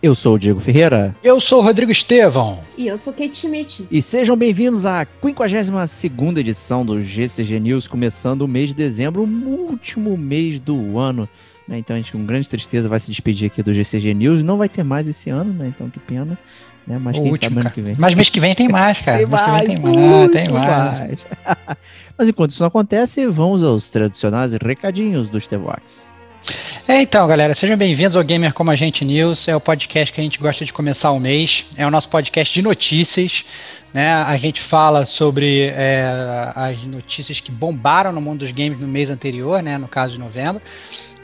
Eu sou o Diego Ferreira. Eu sou o Rodrigo Estevão. E eu sou Kate Schmidt. E sejam bem-vindos à 52 edição do GCG News, começando o mês de dezembro, o último mês do ano. Né? Então a gente, com grande tristeza, vai se despedir aqui do GCG News. Não vai ter mais esse ano, né? Então que pena. Né? Mas o quem último, sabe ano que vem. Mas mês que vem tem mais, cara. tem mais, tem mais. tem mais. Mas enquanto isso não acontece, vamos aos tradicionais recadinhos do Stevox. É, então, galera, sejam bem-vindos ao Gamer Como a Gente News. É o podcast que a gente gosta de começar o mês. É o nosso podcast de notícias. Né? A gente fala sobre é, as notícias que bombaram no mundo dos games no mês anterior, né? no caso de novembro.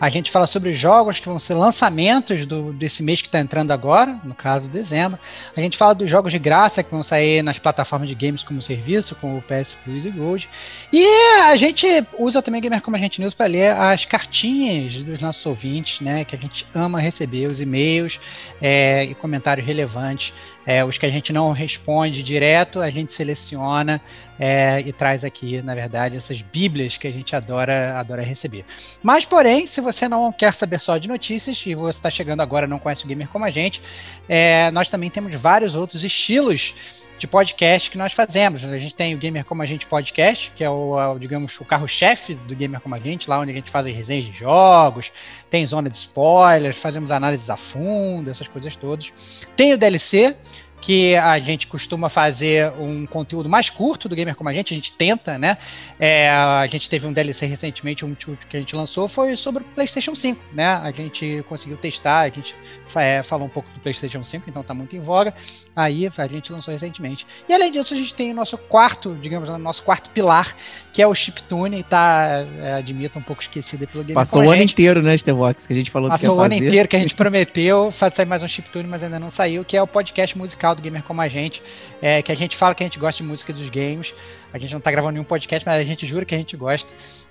A gente fala sobre jogos que vão ser lançamentos do, desse mês que está entrando agora, no caso dezembro. A gente fala dos jogos de graça que vão sair nas plataformas de games como serviço, como o PS Plus e Gold. E a gente usa também Gamer Como a Gente News para ler as cartinhas dos nossos ouvintes, né? Que a gente ama receber, os e-mails é, e comentários relevantes é, os que a gente não responde direto, a gente seleciona é, e traz aqui, na verdade, essas bíblias que a gente adora, adora receber. Mas, porém, se você não quer saber só de notícias e você está chegando agora não conhece o gamer como a gente, é, nós também temos vários outros estilos de podcast que nós fazemos. A gente tem o Gamer Como a Gente Podcast, que é o, digamos, o carro-chefe do Gamer Como a Gente, lá onde a gente faz as resenhas de jogos, tem zona de spoilers, fazemos análises a fundo, essas coisas todas. Tem o DLC, que a gente costuma fazer um conteúdo mais curto do Gamer Como a Gente, a gente tenta, né? É, a gente teve um DLC recentemente, um que a gente lançou foi sobre o PlayStation 5, né? A gente conseguiu testar, a gente é, falou um pouco do PlayStation 5, então tá muito em voga. Aí a gente lançou recentemente. E além disso, a gente tem o nosso quarto, digamos, o nosso quarto pilar, que é o Chiptune, tá, é, admito, um pouco esquecido pelo Gamer Passou o ano inteiro, né, Stevox, que a gente falou Passou que o ano inteiro que a gente prometeu fazer sair mais um Chiptune, mas ainda não saiu, que é o podcast musical do Gamer Como a Gente, é, que a gente fala que a gente gosta de música dos games. A gente não tá gravando nenhum podcast, mas a gente jura que a gente gosta.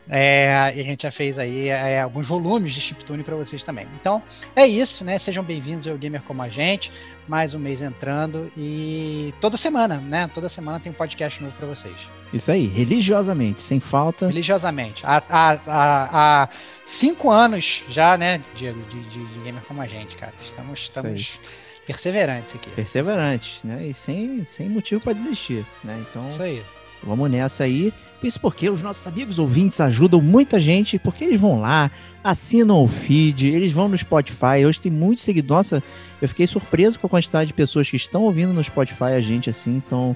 É, e a gente já fez aí é, alguns volumes de chiptune para vocês também. Então é isso, né? Sejam bem-vindos ao Gamer como a gente. Mais um mês entrando e toda semana, né? Toda semana tem um podcast novo para vocês. Isso aí, religiosamente, sem falta. Religiosamente. Há, há, há, há cinco anos já, né, Diego, de, de, de Gamer como a gente, cara. Estamos, estamos perseverantes aqui. Perseverantes, né? E sem, sem motivo para desistir, né? Então. Isso aí. Vamos nessa aí. Isso porque os nossos amigos ouvintes ajudam muita gente, porque eles vão lá, assinam o feed, eles vão no Spotify. Hoje tem muitos seguidores. Nossa, eu fiquei surpreso com a quantidade de pessoas que estão ouvindo no Spotify a gente assim. Então,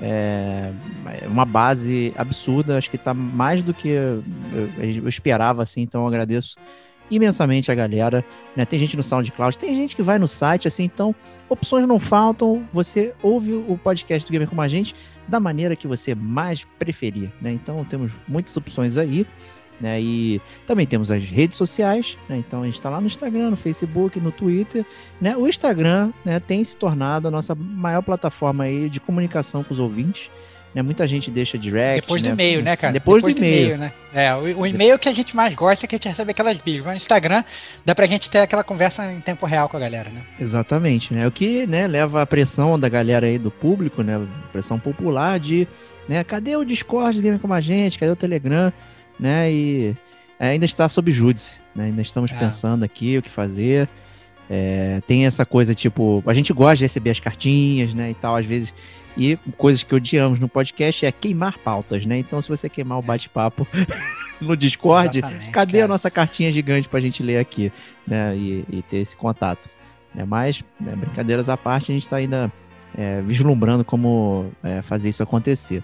é uma base absurda. Acho que está mais do que eu, eu esperava, assim. Então, eu agradeço imensamente a galera. Né? Tem gente no SoundCloud, tem gente que vai no site, assim. Então, opções não faltam. Você ouve o podcast do Gamer com a gente da maneira que você mais preferir, né? Então temos muitas opções aí, né? E também temos as redes sociais, né? Então a gente está lá no Instagram, no Facebook, no Twitter, né? O Instagram, né, tem se tornado a nossa maior plataforma aí de comunicação com os ouvintes. Né? Muita gente deixa direct. Depois né? do e-mail, né, cara? Depois, Depois do e-mail. né? É, o, o e-mail que a gente mais gosta é que a gente recebe aquelas bios. No Instagram dá pra gente ter aquela conversa em tempo real com a galera, né? Exatamente, né? O que né, leva a pressão da galera aí do público, né? Pressão popular de, né? Cadê o Discord do Gamer Como a Gente? Cadê o Telegram? Né? E ainda está sob júdice, né? Ainda estamos é. pensando aqui o que fazer. É, tem essa coisa, tipo, a gente gosta de receber as cartinhas, né, e tal, às vezes e coisas que odiamos no podcast é queimar pautas, né? Então, se você queimar o bate-papo no Discord, Exatamente, cadê cara. a nossa cartinha gigante pra gente ler aqui, né? E, e, ter esse contato. Né? Mas, né, brincadeiras à parte, a gente está ainda é, vislumbrando como é, fazer isso acontecer.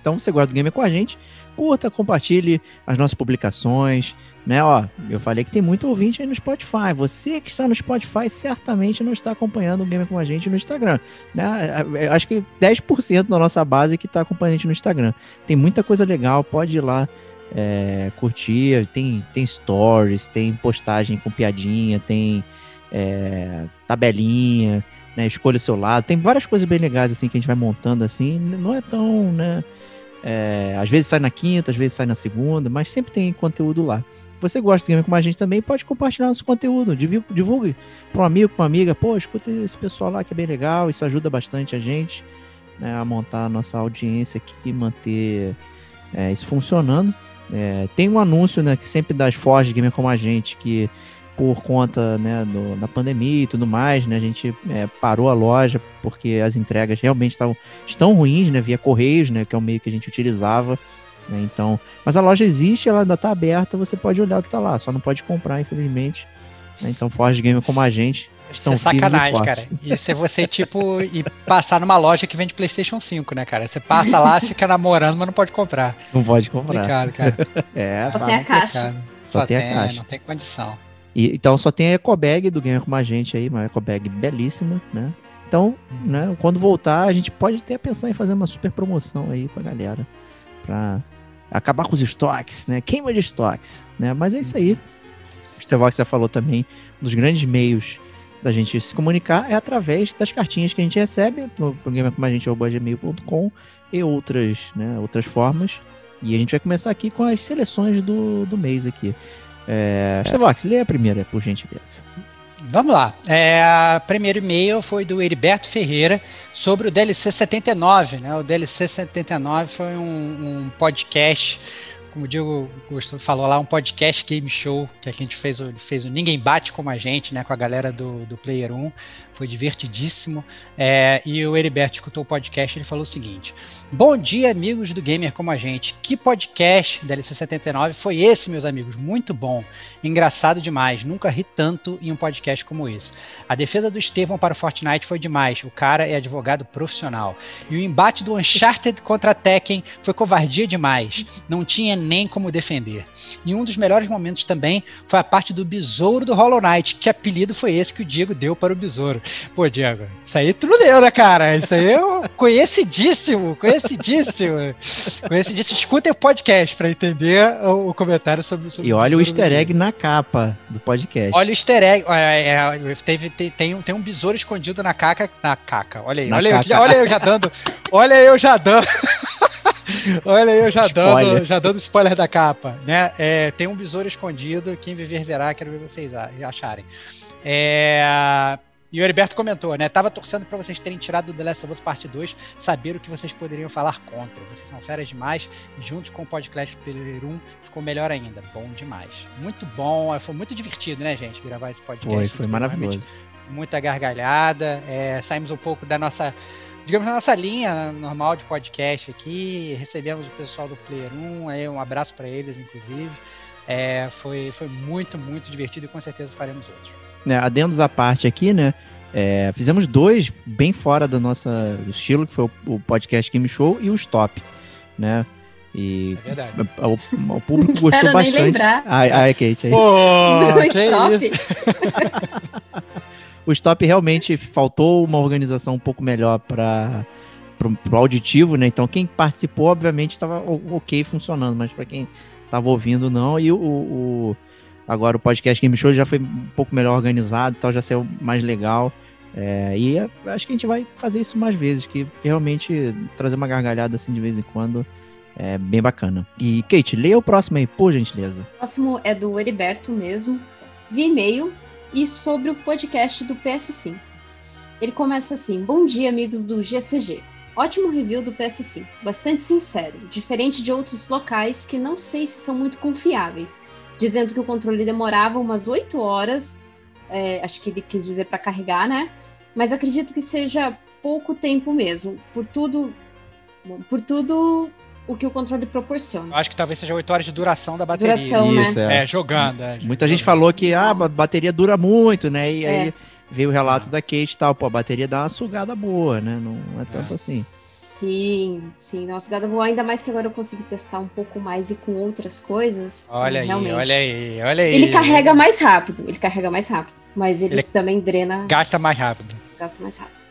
Então, você gosta do Gamer com a gente, curta, compartilhe as nossas publicações, né? Ó, eu falei que tem muito ouvinte aí no Spotify. Você que está no Spotify certamente não está acompanhando o Gamer com a gente no Instagram, né? Eu Acho que 10% da nossa base que está acompanhando a gente no Instagram. Tem muita coisa legal, pode ir lá é, curtir, tem, tem stories, tem postagem com piadinha, tem é, tabelinha, né? Escolha o seu lado, tem várias coisas bem legais assim que a gente vai montando assim, não é tão, né? É, às vezes sai na quinta, às vezes sai na segunda, mas sempre tem conteúdo lá. Você gosta de game com a gente também, pode compartilhar nosso conteúdo. Divulgue, para um amigo, para uma amiga. Pô, escuta esse pessoal lá que é bem legal. Isso ajuda bastante a gente né, a montar a nossa audiência aqui manter é, isso funcionando. É, tem um anúncio né, que sempre das Forge Gamer como a gente, que por conta né, do, da pandemia e tudo mais, né, a gente é, parou a loja porque as entregas realmente tavam, estão ruins, né, via Correios, né, que é o meio que a gente utilizava. Né, então, mas a loja existe, ela ainda está aberta, você pode olhar o que está lá, só não pode comprar, infelizmente. Né, então, Forge Gamer como a gente estão Isso é e sacanagem, cara. Isso é você, tipo, ir passar numa loja que vende PlayStation 5, né, cara? Você passa lá, fica namorando, mas não pode comprar. Não pode comprar. Complicado, cara. É, Só tem a caixa. Só Só tem a tem, caixa. não tem condição. E, então só tem a ecobag do Gamer como a gente aí, uma ecobag belíssima, né? Então, né, quando voltar, a gente pode até pensar em fazer uma super promoção aí pra galera. Pra acabar com os estoques, né? Queima de estoques, né? Mas é isso aí. O Stevox já falou também, um dos grandes meios da gente se comunicar é através das cartinhas que a gente recebe no programa como a gente gmail.com e outras, né, outras formas. E a gente vai começar aqui com as seleções do, do mês aqui. É, Stevox, lê a primeira, por gentileza. Vamos lá. É, a primeiro e-mail foi do Heriberto Ferreira sobre o DLC 79. Né? O DLC 79 foi um, um podcast, como o Diego falou lá, um podcast game show que a gente fez, o- fez o Ninguém Bate Como a Gente, né? com a galera do, do Player 1. Foi divertidíssimo. É, e o Heriberto escutou o podcast ele falou o seguinte: Bom dia, amigos do Gamer Como a Gente. Que podcast DLC 79 foi esse, meus amigos? Muito bom. Engraçado demais. Nunca ri tanto em um podcast como esse. A defesa do Estevão para o Fortnite foi demais. O cara é advogado profissional. E o embate do Uncharted contra Tekken foi covardia demais. Não tinha nem como defender. E um dos melhores momentos também foi a parte do besouro do Hollow Knight. Que apelido foi esse que o Diego deu para o besouro? Pô, Diego, isso aí tu não deu, né, cara? Isso aí é conhecidíssimo, conhecidíssimo. Conhecidíssimo. Escutem o podcast para entender o, o comentário sobre, sobre E olha o besouro do easter egg na capa do podcast. Olha o easter egg. É, é, teve, tem, tem, um, tem um besouro escondido na caca. Na caca. Olha aí. Na Olha, eu, caca. já- olha eu já dando. Olha eu já dando. olha eu já Spoiler. dando, já dando spoiler da capa, né? É, tem um besouro escondido. Quem viver verá. Quero ver vocês acharem. É, e o Heriberto comentou, né? Tava torcendo pra vocês terem tirado do The Last of Us Parte 2, saber o que vocês poderiam falar contra. Vocês são feras demais. Juntos com o podcast Player 1, ficou melhor ainda. Bom demais. Muito bom. Foi muito divertido, né, gente? Gravar esse podcast. Foi, foi maravilhoso. Muita gargalhada. é, saímos um pouco da nossa. Digamos, da nossa linha normal de podcast aqui. Recebemos o pessoal do Player 1. Aí um abraço pra eles, inclusive. É, foi, foi muito, muito divertido e com certeza faremos outros. Né, adendos à parte aqui, né? é, fizemos dois bem fora do nosso estilo, que foi o, o podcast Game Show e o Stop, né? E É verdade. o, o público gostou Quero nem bastante. lembrar. Ai, ai, Kate, aí. Pô, Do que stop. O Stop realmente faltou uma organização um pouco melhor para o auditivo, né? Então quem participou, obviamente, estava ok funcionando, mas para quem estava ouvindo, não. E o, o- agora o podcast Game Show já foi um pouco melhor organizado, tal, já saiu mais legal. É, e é- acho que a gente vai fazer isso mais vezes, que realmente trazer uma gargalhada assim de vez em quando é bem bacana. E Kate, leia o próximo aí, por gentileza. O próximo é do Heriberto mesmo, via e-mail e sobre o podcast do PS5. Ele começa assim: Bom dia, amigos do GCG. Ótimo review do PS5, bastante sincero, diferente de outros locais que não sei se são muito confiáveis, dizendo que o controle demorava umas 8 horas, é, acho que ele quis dizer para carregar, né? Mas acredito que seja pouco tempo mesmo, por tudo, por tudo o que o controle proporciona. Eu acho que talvez seja 8 horas de duração da bateria. Duração, né? Isso, é. É, jogando. é, Muita gente falou que ah, a bateria dura muito, né? E É. aí veio o relato da Kate e tal, pô, a bateria dá uma sugada boa, né? Não é tanto assim. Sim, sim. Nossa, God of War, ainda mais que agora eu consigo testar um pouco mais e com outras coisas. Olha aí, realmente. olha aí, olha aí. Ele carrega mais rápido, ele carrega mais rápido, mas ele, Ele- também drena, Gasta mais rápido. gasta mais rápido.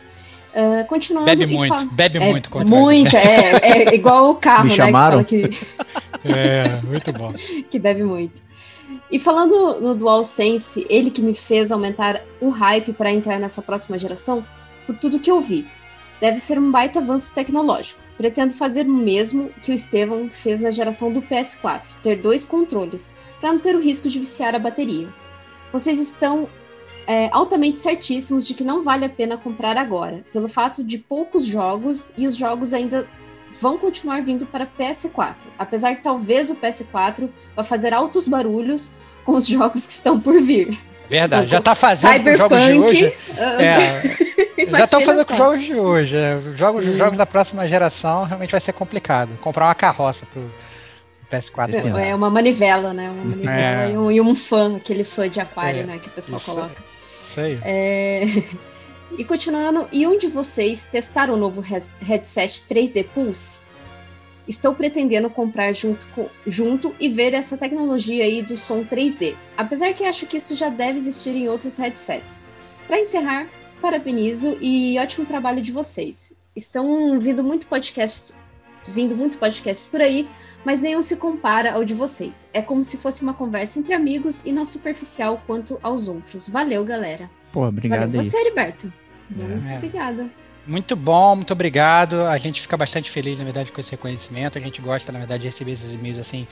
Ah, continuando. Bebe muito, fala- bebe É, muito contra muito, é, é igual o carro, Me né? chamaram? Que, fala que, É, muito bom. que bebe muito. E falando no DualSense, ele que me fez aumentar o hype para entrar nessa próxima geração, por tudo que eu vi. Deve ser um baita avanço tecnológico. Pretendo fazer o mesmo que o Estevão fez na geração do PS4, ter dois controles, para não ter o risco de viciar a bateria. Vocês estão é, altamente certíssimos de que não vale a pena comprar agora, pelo fato de poucos jogos e os jogos ainda vão continuar vindo para PS4, apesar que talvez o PS4 vá fazer altos barulhos com os jogos que estão por vir. Verdade, já tá fazendo com os jogos de Cyberpunk, hoje. ah, É, já estão fazendo com jogos de hoje. é. Os jogos, Sim. jogos da próxima geração realmente vai ser complicado. Comprar uma carroça pro PS4. Sim. tem lá. É uma manivela, né? Uma manivela É. e, um, e um fã, aquele fã de aquário, É, né? Que o pessoal isso coloca. Isso aí. É, E continuando, e um de vocês testaram o novo headset 3D Pulse? Estou pretendendo comprar junto, com- junto e ver essa tecnologia aí do som 3D. Apesar que acho que isso já deve existir em outros headsets. Para encerrar, parabenizo e ótimo trabalho de vocês. Estão vindo muito podcasts, vindo muito podcasts por aí, mas nenhum se compara ao de vocês. É como se fosse uma conversa entre amigos e não superficial quanto aos outros. Valeu, galera. Pô, obrigado Valeu aí. você, Heriberto. Muito É. obrigada. Muito bom, muito obrigado. A gente fica bastante feliz, na verdade, com esse reconhecimento. A gente gosta, na verdade, de receber esses e-mails assim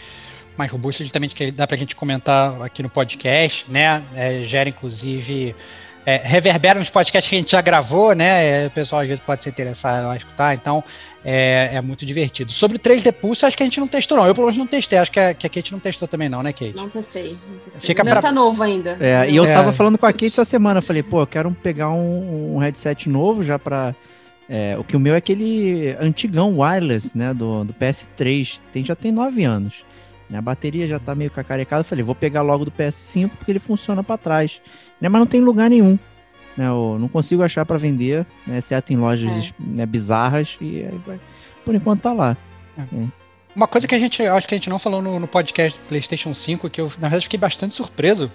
mais robustos, justamente que dá pra gente comentar aqui no podcast, né? É, gera, inclusive, é, reverbera nos podcasts que a gente já gravou, né? É, o pessoal às vezes pode se interessar a escutar, então é, é muito divertido. Sobre o 3D Pulse, acho que a gente não testou, não. Eu, pelo menos, não testei. Acho que a, que a Kate não testou também, não, né, Kate? Não testei. Não testei. Fica o meu pra- tá novo ainda. É, e eu É. tava falando com a Kate essa semana, eu falei, pô, eu quero pegar um, um headset novo já pra. é, o que o meu é aquele antigão wireless, né, do, do PS3, tem, já tem nove anos. A bateria já tá meio cacarecada, eu falei, vou pegar logo do PS5 porque ele funciona pra trás. Né, mas não tem lugar nenhum. Né, eu não consigo achar pra vender, né, exceto em lojas né, bizarras, e aí vai- por enquanto tá lá. Uma coisa que a gente, acho que a gente não falou no, no podcast do PlayStation 5, que eu, na verdade, fiquei bastante surpreso,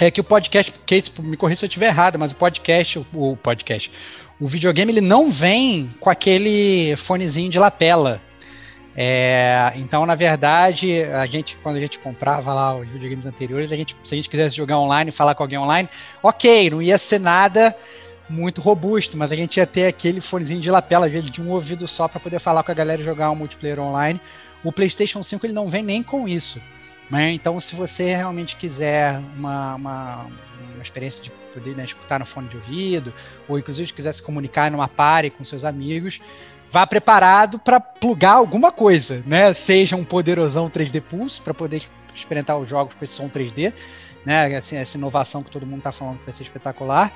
é que o podcast, Kate, me corrija se eu estiver errado, mas o podcast, o, o podcast, o videogame, ele não vem com aquele fonezinho de lapela. É, então, na verdade, a gente, quando a gente comprava lá os videogames anteriores, a gente, se a gente quisesse jogar online, falar com alguém online, ok, não ia ser nada muito robusto, mas a gente ia ter aquele fonezinho de lapela, às vezes de um ouvido só, para poder falar com a galera e jogar um multiplayer online. O PlayStation 5 ele não vem nem com isso. Né? Então, se você realmente quiser uma, uma, uma experiência de poder né, escutar no fone de ouvido, ou inclusive se quiser se comunicar numa party com seus amigos, vá preparado para plugar alguma coisa, né? Seja um poderosão 3D Pulse para poder experimentar os jogos com esse som 3D, né? Assim, essa inovação que todo mundo está falando que vai ser espetacular.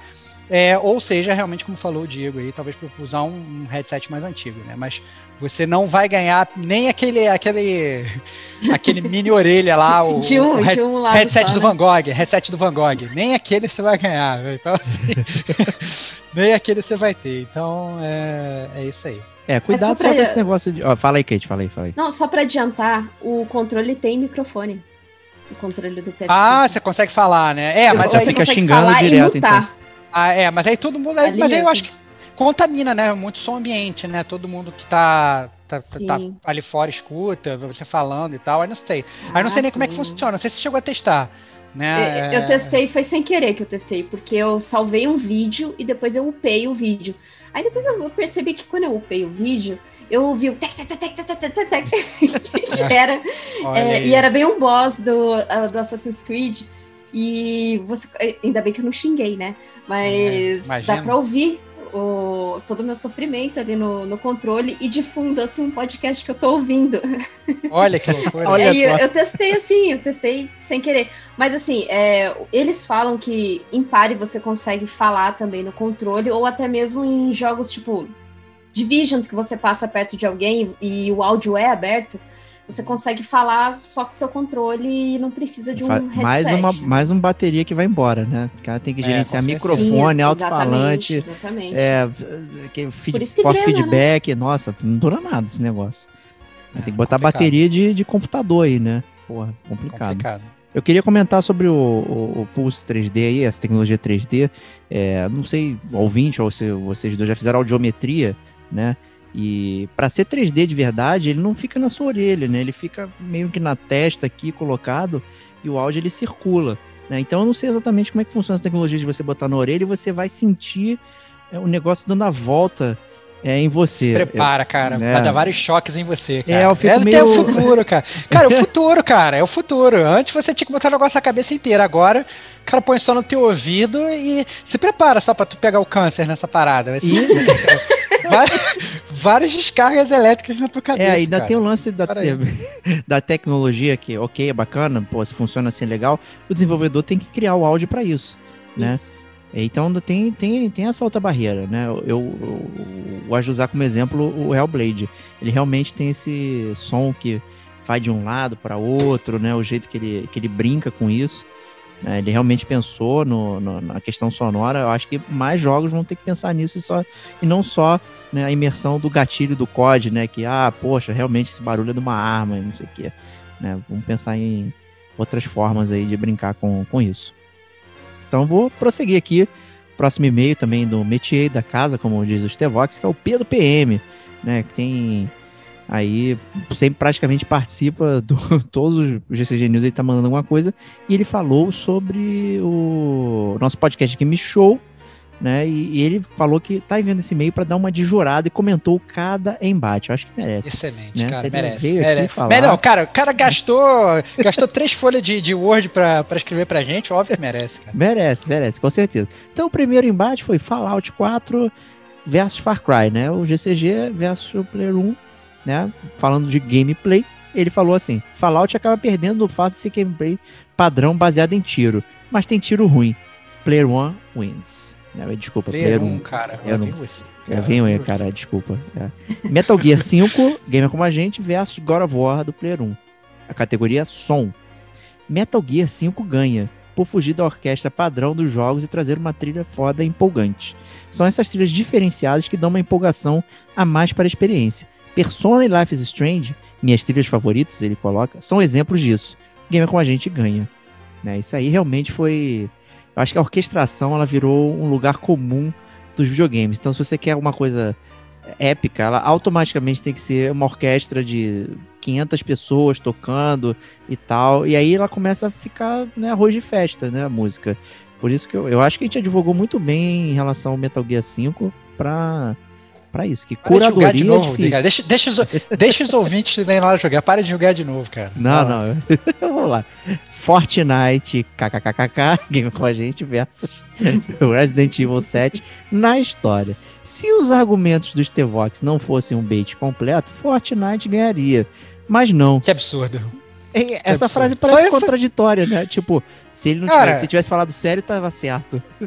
É, ou seja, realmente, como falou o Diego aí, talvez para usar um, um, headset mais antigo, né? Mas você não vai ganhar nem aquele aquele aquele mini orelha lá, o, de um, o head, de um lado headset só, do né? Van Gogh, headset do Van Gogh. Nem aquele você vai ganhar, né? então assim, nem aquele você vai ter. Então é, é isso aí. É, cuidado só só, pra- com esse negócio de. Ó, fala aí, Kate, fala aí, fala aí. Não, só pra adiantar, o controle tem microfone. O controle do PS5. Ah, você consegue falar, né? É, mas Você aí fica consegue xingando falar e direto, mutar. Ah, é, mas aí todo mundo. Aí, Ali mas aí eu mesmo. acho que contamina, né? Muito som ambiente, né? Todo mundo que tá, tá, tá Sim. ali fora escuta, você falando e tal. Aí não sei. Aí não sei Ah, nem como é que sim. funciona. Não sei se você chegou a testar. Né? Eu, eu testei, foi sem querer que eu testei, porque eu salvei um vídeo e depois eu upei o vídeo. Aí depois eu percebi que quando eu upei o vídeo, eu ouvi o tec, tec, tec, tec, tec, tec, tec, que era. É, e era bem um boss do, ah, do Assassin's Creed. E você. Ainda bem que eu não xinguei, né? Mas é, dá pra ouvir o, todo o meu sofrimento ali no, no controle e de fundo, assim, um podcast que eu tô ouvindo. Olha que loucura. Olha Aí eu, só. eu testei assim, eu testei sem querer. Mas assim, é, eles falam que em pare você consegue falar também no controle, ou até mesmo em jogos tipo Division, que você passa perto de alguém e o áudio é aberto. Você consegue falar só com seu controle e não precisa de um headset. mais uma mais uma bateria que vai embora, né? O cara tem que É, gerenciar certeza. microfone, alto-falante, Exatamente. é, que feed- feedback, nossa, não dura nada esse negócio. É, tem que botar complicado. bateria de, de computador aí, né? Porra, complicado. Complicado. Eu queria comentar sobre o, o, o Pulse 3D aí, essa tecnologia 3D. É, não sei, ouvinte, ou se vocês dois já fizeram audiometria, né? E para ser 3D de verdade, ele não fica na sua orelha, né? Ele fica meio que na testa aqui colocado e o áudio ele circula. Né? Então eu não sei exatamente como é que funciona essa tecnologia de você botar na orelha e você vai sentir é, o negócio dando a volta é, em você. Se prepara, cara. é. Vai dar vários choques em você, cara. É, eu fico até meio- o futuro, cara. Cara, é o futuro, cara. É o futuro. Antes você tinha que botar o negócio na cabeça inteira. Agora, o cara põe só no teu ouvido e se prepara só pra tu pegar o câncer nessa parada. Vai ser várias, várias descargas elétricas na tua cabeça. É, ainda cara. tem o lance da, da tecnologia que, ok, é bacana, pô, se funciona assim legal, o desenvolvedor tem que criar o áudio para isso, né? Isso. Então ainda tem, tem, tem essa outra barreira, né? Eu, eu, eu gosto de usar como exemplo o Hellblade. Ele realmente tem esse som que vai de um lado para outro, né? O jeito que ele, que ele brinca com isso. Né? Ele realmente pensou no, no- na questão sonora. Eu acho que mais jogos vão ter que pensar nisso e, só, e não só né, a imersão do gatilho do COD, né? Que, ah, poxa, realmente esse barulho é de uma arma, e não sei o quê. Né? Vamos pensar em outras formas aí de brincar com, com isso. Então vou prosseguir aqui. Próximo e-mail também do métier da casa, como diz o Stevox, que é o Pedro PM, né? Que tem aí sempre praticamente participa do todos os GCG News, ele tá mandando alguma coisa e ele falou sobre o nosso podcast Game Show, né? E, e ele falou que tá enviando esse e-mail para dar uma de jurada e comentou cada embate. Eu acho que merece. Excelente, né? cara. Merece. merece. falar- Melhor, cara, o cara gastou, gastou três folhas de, de Word pra, pra escrever pra gente, óbvio que merece, cara. Merece, merece, com certeza. Então o primeiro embate foi Fallout 4 versus Far Cry, né? O GCG versus o Player 1, né? Falando de gameplay, ele falou assim: Fallout acaba perdendo do fato de ser gameplay padrão baseado em tiro, mas tem tiro ruim. Player 1 wins. Né? Desculpa, Player Player 1. 1, cara. Não- vi você. É, vem aí, cara, desculpa. É. Metal Gear 5, Gamer Como a Gente, versus God of War do Player 1. A categoria som. Metal Gear 5 ganha, por fugir da orquestra padrão dos jogos e trazer uma trilha foda e empolgante. São essas trilhas diferenciadas que dão uma empolgação a mais para a experiência. Persona e Life is Strange, minhas trilhas favoritas, ele coloca, são exemplos disso. Gamer Como a Gente ganha. Né, isso aí realmente foi... Eu acho que a orquestração ela virou um lugar comum dos videogames. Então, se você quer uma coisa épica, ela automaticamente tem que ser uma orquestra de 500 pessoas tocando e tal. E aí ela começa a ficar né, arroz de festa, né, a música. Por isso que eu, eu acho que a gente advogou muito bem em relação ao Metal Gear 5 pra, pra isso. Que Para de jogar de curadoria é novo, difícil. cara. Deixa, deixa, os, deixa os ouvintes irem lá jogar. Para de jogar de novo, cara. Não, Vai não. Vamos lá. Fortnite, kkkk, game com a gente versus Resident Evil 7 na história. Se os argumentos do Stevox não fossem um bait completo, Fortnite ganharia. Mas não. Que absurdo. É, Essa absurdo. frase parece essa- contraditória, né? Tipo, se ele não Cara- tivesse, se tivesse falado sério, tava certo.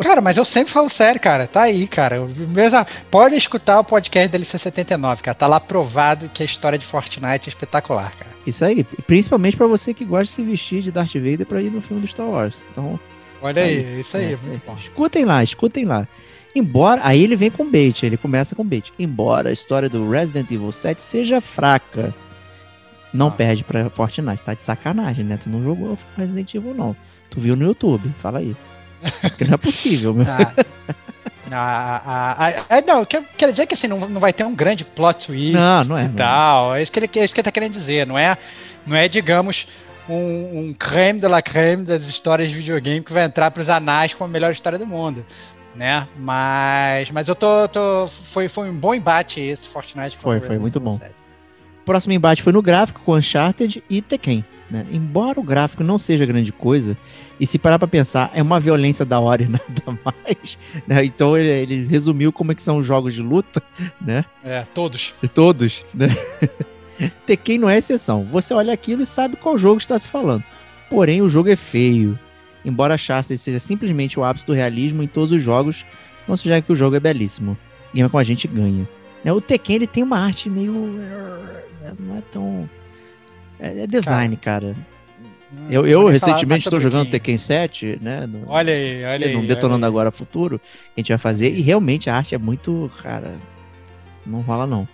Cara, mas eu sempre falo sério, cara. Tá aí, cara. Mesmo, pode escutar o podcast da LC79, cara. Tá lá provado que a história de Fortnite é espetacular, cara. Isso aí, principalmente pra você que gosta de se vestir de Darth Vader pra ir no filme do Star Wars. Então, Olha aí, Aí, isso aí. é, muito bom. Escutem lá, escutem lá. Embora. Aí ele vem com bait, ele começa com bait. Embora a história do Resident Evil 7 seja fraca, não Ah. perde pra Fortnite. Tá de sacanagem, né? Tu não jogou Resident Evil, não. Tu viu no YouTube, fala aí. Porque não é possível, meu. Ah, ah, ah, ah, ah, não, quer, dizer que assim, não, não vai ter um grande plot twist Não, não é. e não é. tal. É isso que ele, é isso que ele tá querendo dizer. Não é, não é digamos, um, um creme de la creme das histórias de videogame que vai entrar pros anais como a melhor história do mundo. Né? Mas, mas eu tô, tô foi, foi um bom embate esse Fortnite. Foi, foi muito bom. Evil 7. Próximo embate foi no gráfico com Uncharted e Tekken. Né? Embora o gráfico não seja grande coisa, e se parar pra pensar, é uma violência da hora e nada mais. né? Então ele, ele resumiu como é que são os jogos de luta, né? É, todos. Todos, né? Tekken não é exceção. Você olha aquilo e sabe qual jogo está se falando. Porém, o jogo é feio. Embora Uncharted seja simplesmente o ápice do realismo em todos os jogos, não seja que o jogo é belíssimo. Game com a gente ganha. Né? O Tekken ele tem uma arte meio. Não é tão. É, é design, cara. Hum, Eu, não eu recentemente mais estou jogando. Tekken 7, né? no- Olha aí, olha aí. no Detonando olha aí. Agora Futuro, que a gente vai fazer. E realmente a arte é muito. Cara, não rola não.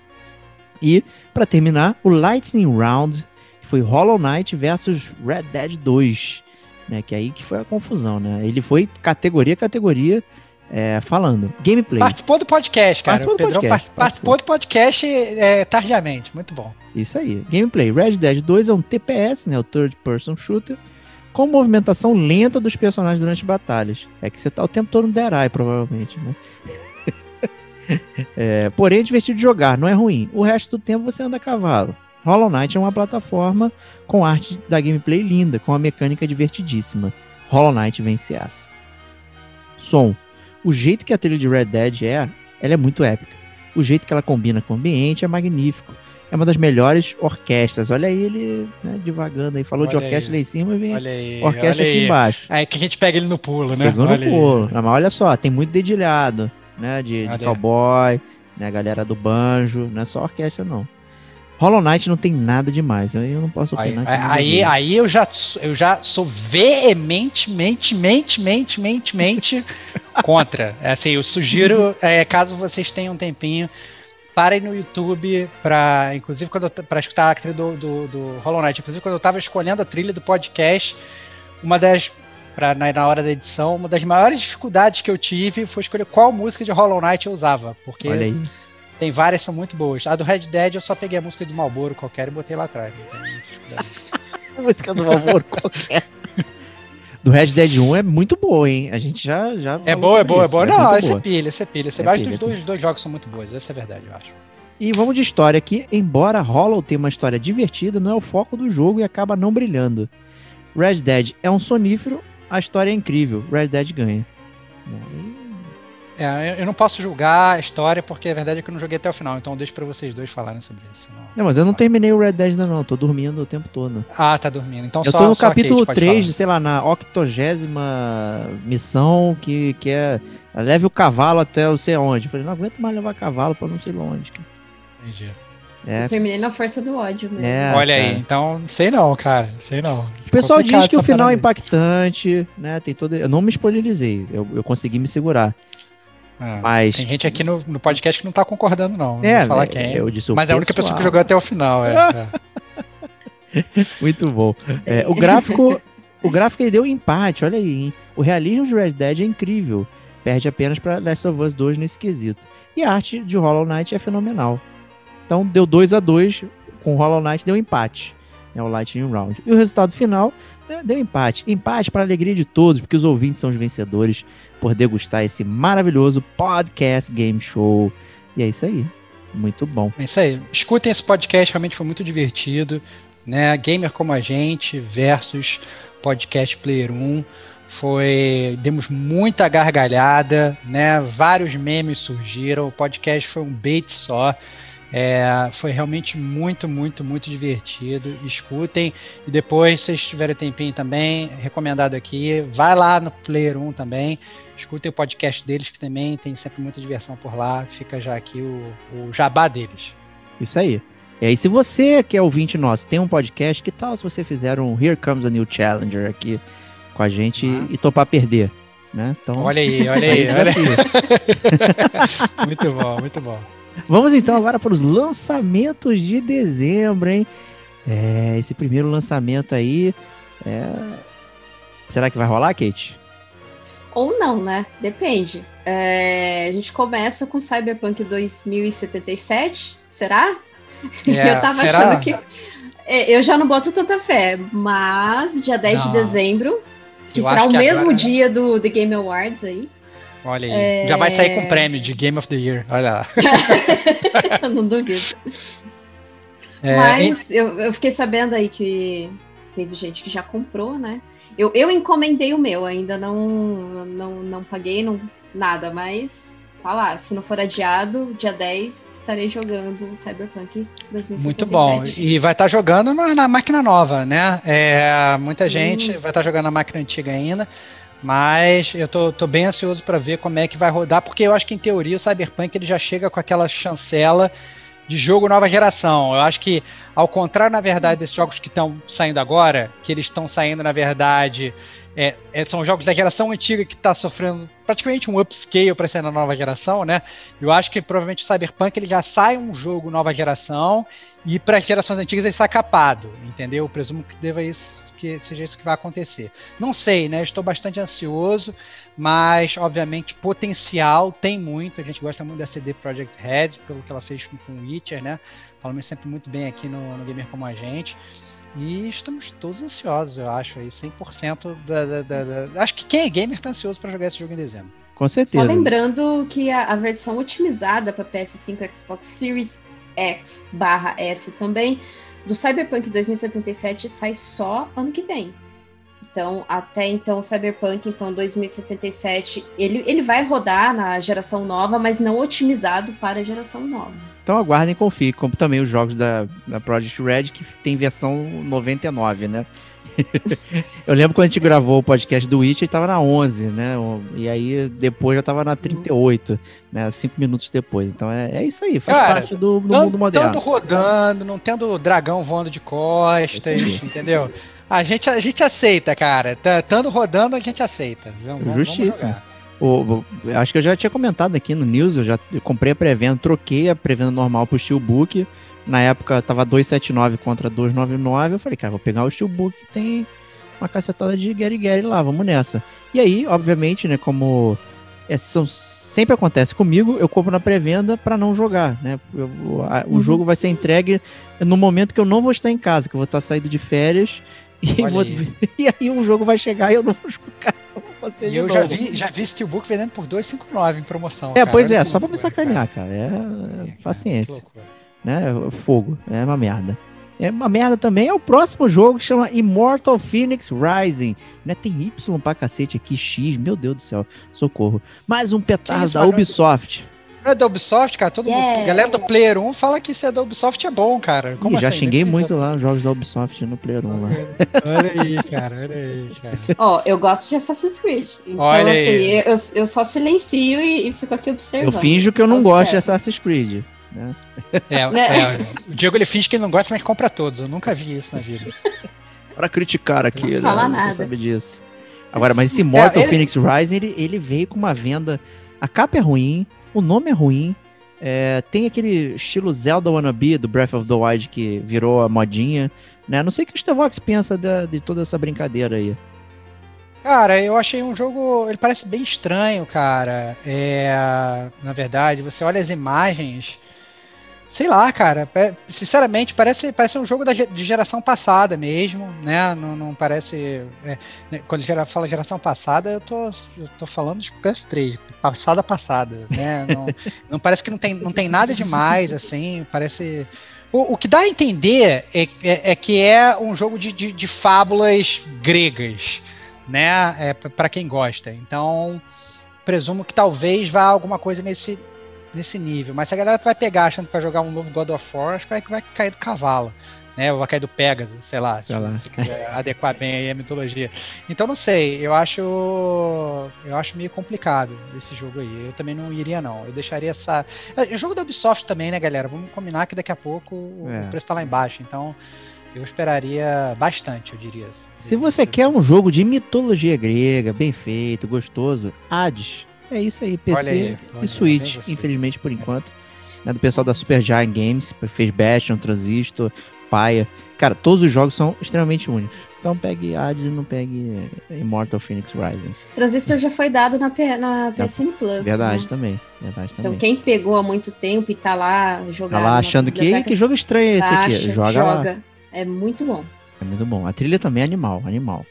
E, pra terminar, o Lightning Round, que foi Hollow Knight versus Red Dead 2. Né, que aí que foi a confusão, né? Ele foi categoria categoria é, falando. Gameplay. Participou do podcast, cara. Participou do Pedrão podcast, part- participou do podcast é, tardiamente. Muito bom. Isso aí. Gameplay. Red Dead 2 é um TPS, né? O Third Person Shooter. Com movimentação lenta dos personagens durante batalhas. É que você tá o tempo todo no Eye, provavelmente, né? É, porém, é divertido de jogar, não é ruim. O resto do tempo você anda a cavalo. Hollow Knight é uma plataforma com arte da gameplay linda, com uma mecânica divertidíssima. Hollow Knight vence essa. Som. O jeito que a trilha de Red Dead é, ela é muito épica. O jeito que ela combina com o ambiente é magnífico. É uma das melhores orquestras. Olha aí ele né, divagando aí. Falou de Olha orquestra aí. lá em cima e vem aí. orquestra aqui aí. embaixo. Aí que a gente pega ele no pulo, né? Pegou no Olha aí. pulo. Mas olha só, tem muito dedilhado, né? De, de cowboy, né? A galera do banjo. Não é só orquestra, não. Hollow Knight não tem nada demais. Aí eu não posso Aí, opinar. aí, joguei. aí eu, já, eu já sou veementemente, mente, mente, mente, mente contra. É Assim, eu sugiro, é, caso vocês tenham um tempinho, parem no YouTube para, inclusive quando para escutar a trilha do, do, do Hollow Knight. Inclusive quando eu tava escolhendo a trilha do podcast, uma das pra, na, na hora da edição, uma das maiores dificuldades que eu tive foi escolher qual música de Hollow Knight eu usava, porque Olha aí. Tem várias que são muito boas. A do Red Dead eu só peguei a música do Malboro qualquer e botei lá atrás. A música do amor qualquer. Do Red Dead 1 é muito boa, hein? A gente já. já É boa, é boa, é isso. boa. muito Não, esse boa. é pilha, esse é pilha. Você É pilha, dos é dois, dois jogos são muito bons, essa é a verdade, eu acho. E vamos de história aqui. Embora Hollow tenha uma história divertida, não é o foco do jogo e acaba não brilhando. Red Dead é um sonífero, a história é incrível. Red Dead ganha. É, eu- não posso julgar a história porque a verdade é que eu não joguei até o final, então eu deixo pra vocês dois falarem sobre isso. senão- Não, mas eu não terminei o Red Dead ainda não, tô dormindo o tempo todo. Ah, tá dormindo. Então eu só, tô no capítulo Kate pode 3, falar. sei lá, na octogésima missão, que, que é leve o cavalo até eu sei onde. Eu falei, não aguento mais levar cavalo pra não sei onde. cara. Entendi. É, Eu terminei na força do ódio mesmo. É. Olha cara. aí, então sei não, cara. Sei não. O pessoal diz que o final é impactante, né? Tem todo. Eu não me spoilerizei, eu, eu consegui me segurar. É, Mas. Tem gente aqui no, no podcast que não tá concordando, não. Não É, vou falar né, quem. eu disse o Mas é a única pessoa que pessoal. jogou até o final, é. é. Muito bom. É, o gráfico. o gráfico ele deu empate, olha aí, hein? O realismo de Red Dead é incrível. Perde apenas para Last of Us 2 nesse quesito. E a arte de Hollow Knight é fenomenal. Então deu 2 a 2 com Hollow Knight deu empate. É o Lightning Round. E o resultado final né, deu empate. Empate para a alegria de todos, porque os ouvintes são os vencedores por degustar esse maravilhoso podcast game show. E é isso aí. Muito bom. É isso aí. Escutem esse podcast, realmente foi muito divertido. Né? Gamer como a gente versus Podcast Player 1. Foi. Demos muita gargalhada, né? Vários memes surgiram. O podcast foi um bait só. É, foi realmente muito, muito, muito divertido. Escutem. E depois, se vocês tiverem tempinho também, recomendado aqui, vai lá no Player 1 também. Escutem o podcast deles, que também tem sempre muita diversão por lá. Fica já aqui o, o jabá deles. Isso aí. E aí, se você que é ouvinte nosso tem um podcast, que tal se você fizer um Here Comes a New Challenger aqui com a gente Ah. e topar perder? Né? Então, Olha aí, olha aí aí, olha aí. Muito bom, muito bom. Vamos então agora para os lançamentos de dezembro, hein? É, esse primeiro lançamento aí. é, Será que vai rolar, Kate? Ou não, né? Depende. É, a gente começa com Cyberpunk 2077, será? É, eu tava será? achando que. é, Eu já não boto tanta fé, mas dia 10 de Não. dezembro, que Eu será o que mesmo agora- dia do The Game Awards aí. Olha aí. É. Já vai sair com prêmio de Game of the Year. Olha lá. não duvido. É, Mas eu, eu fiquei sabendo aí que teve gente que já comprou, né? Eu, eu encomendei o meu, ainda não, não, não paguei não, nada, mas tá lá. Se não for adiado, dia 10 estarei jogando Cyberpunk 2077. Muito bom. E vai estar jogando na, na máquina nova, né? É, muita Sim. gente vai estar jogando na máquina antiga ainda. Mas eu tô, tô bem ansioso para ver como é que vai rodar, porque eu acho que em teoria o Cyberpunk ele já chega com aquela chancela de jogo nova geração. Eu acho que, ao contrário, na verdade, desses jogos que estão saindo agora, que eles estão saindo, na verdade, é, é, são jogos da geração antiga que está sofrendo praticamente um upscale para ser na nova geração, né? Eu acho que provavelmente o Cyberpunk ele já sai um jogo nova geração e para as gerações antigas ele sai capado, entendeu? Eu presumo que deva isso, que seja isso que vai acontecer. Não sei, né? Estou bastante ansioso, mas obviamente potencial tem muito. A gente gosta muito da CD Projekt Red pelo que ela fez com o Witcher, né? Falamos sempre muito bem aqui no, no Gamer como a gente. E estamos todos ansiosos, eu acho, aí 100% da, da, da, da... Acho que quem é gamer está ansioso para jogar esse jogo em dezembro. Com certeza. Só lembrando que a, a versão otimizada para PS5 Xbox Series X barra S também, do Cyberpunk 2077 sai só ano que vem. Então, até então, o Cyberpunk, então, 2077, ele, ele vai rodar na geração nova, mas não otimizado para a geração nova. Então aguardem e confiem, como também os jogos da, da Project Red, que tem versão 99, né? eu lembro quando a gente gravou o podcast do Witcher, ele tava na 11, né? E aí depois já tava na 38, né? Cinco minutos depois. Então é, é isso aí, faz Cara, parte do, do não mundo moderno. Tanto rodando, não tendo dragão voando de costas, entendeu? A gente, a gente aceita, cara. Estando rodando, a gente aceita. Vamos, Justíssimo. Vamos o, o, acho que eu já tinha comentado aqui no News, eu já eu comprei a pré-venda, troquei a pré-venda normal pro Steelbook. Na época tava 279 contra 299. Eu falei, cara, vou pegar o Steelbook que tem uma cacetada de Gary Gary lá, vamos nessa. E aí, obviamente, né, como é, são, sempre acontece comigo, eu compro na pré-venda para não jogar, né? Eu, a, uhum. O jogo vai ser entregue no momento que eu não vou estar em casa, que eu vou estar saído de férias. E, vou, aí. e aí o jogo vai chegar e eu não vou jogar. E eu já vi, já vi Steelbook vendendo por 2,59 em promoção. É, cara. pois é, só pra me sacanear, cara. É, é paciência. Né? Fogo. É uma merda. É uma merda também. É o próximo jogo que chama Immortal Phoenix Rising. Né? Tem Y pra cacete aqui, X. Meu Deus do céu. Socorro. Mais um petardo da Ubisoft. Não é da Ubisoft, cara? Todo yeah. mundo, galera do Player 1 fala que se é da Ubisoft é bom, cara. Como Ih, já assim? xinguei muito lá os jogos da Ubisoft no Player 1 lá. Olha aí, cara, olha aí, cara. Ó, oh, eu gosto de Assassin's Creed. Então, olha assim, eu, eu, só silencio e, e, fico aqui observando. Eu finjo que eu não gosto de Assassin's Creed. Né? É, é, o Diego ele finge que ele não gosta, mas compra todos. Eu nunca vi isso na vida. Para criticar aqui, não né? Falar nada. Você sabe disso. Agora, mas esse Mortal é, ele... Phoenix Rising, ele, ele veio com uma venda. A capa é ruim, o nome é ruim. É, tem aquele estilo Zelda Wannabe do Breath of the Wild que virou a modinha. Né? Não sei o que o Stevox pensa de, de toda essa brincadeira aí. Cara, eu achei um jogo. Ele parece bem estranho, cara. É, na verdade, você olha as imagens. Sei lá, cara. Sinceramente, parece, parece um jogo da, de geração passada mesmo, né? Não, não parece. É, né? Quando gera, fala geração passada, eu tô, eu tô falando de PS3, passada passada, né? Não, não parece que não tem, não tem nada demais, assim. Parece. O, o que dá a entender é, é, é que é um jogo de, de, de fábulas gregas, né? É, para quem gosta. Então, presumo que talvez vá alguma coisa nesse, nesse nível. Mas se a galera vai pegar achando que vai jogar um novo God of War, acho que vai, vai cair do cavalo. Né, ou vai cair do Pegasus, sei lá, sei se lá. você quiser adequar bem aí a mitologia. Então não sei, eu acho eu acho meio complicado esse jogo aí. Eu também não iria não. Eu deixaria essa é, o jogo da Ubisoft também, né, galera? Vamos combinar que daqui a pouco é. o preço tá lá embaixo. Então eu esperaria bastante, eu diria. Se você quer um jogo de mitologia grega, bem feito, gostoso, Hades é isso aí, PC aí, e Switch, infelizmente por enquanto. É do pessoal da Super Giant Games, fez Bastion, Transistor, Paia. Cara, todos os jogos são extremamente únicos. Então pegue Hades e não pegue Immortal Phoenix Rising. Transistor já foi dado na, P na PSN Plus. Verdade né? também. Verdade então quem pegou há muito tempo e tá lá jogando. Tá lá achando que, que jogo estranho é esse aqui. Joga, joga. Lá. É muito bom. É muito bom. A trilha também é animal, animal.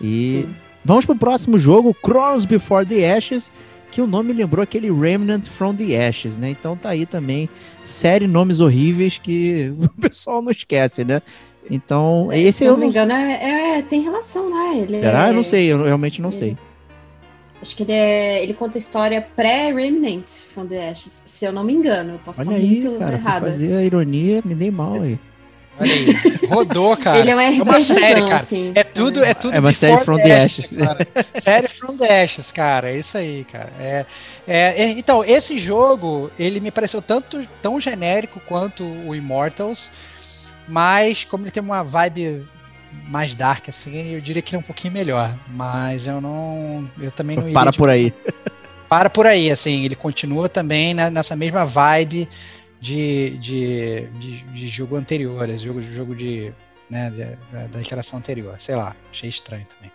E Sim. Vamos pro próximo jogo, Chronos Before the Ashes que o nome lembrou aquele Remnant from the Ashes, né? Então tá aí também série nomes horríveis que o pessoal não esquece, né? Então, é, esse se eu não me engano, é, é, tem relação, né? Ele Será? É, eu não sei, eu realmente não ele, sei. Acho que ele, é, ele conta a história pré-Remnant from the Ashes, se eu não me engano. Eu posso Olha estar aí, muito cara, errado. fazer a ironia, me dei mal aí. Olha aí. Rodou, cara. Ele é um uma série, cara. assim. É tudo, é tudo É uma série from the ashes, ashes. série from the ashes, cara. É isso aí, cara. É, é, é, então, esse jogo, ele me pareceu tanto tão genérico quanto o Immortals, mas como ele tem uma vibe mais dark, assim, eu diria que ele é um pouquinho melhor. Mas eu não. Eu também não iria. Para de- por aí. para por aí, assim, ele continua também na- nessa mesma vibe de, de, de, de jogo anterior, jogo, jogo de, né, da, da geração anterior, sei lá, achei estranho também.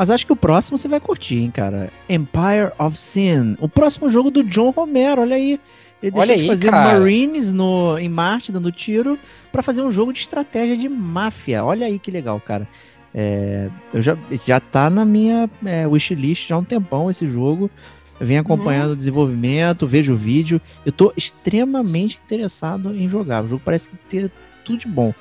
Mas acho que o próximo você vai curtir, hein, cara. Empire of Sin. O próximo jogo do John Romero, olha aí. Ele deixou Olha de aí, fazer cara. Marines no, em Marte, dando tiro, pra fazer um jogo de estratégia de máfia. Olha aí que legal, cara. É, eu já, já tá na minha é, wishlist já há um tempão esse jogo. Venho acompanhando o desenvolvimento, vejo o vídeo. Eu tô extremamente interessado em jogar. O jogo parece que ter tudo de bom.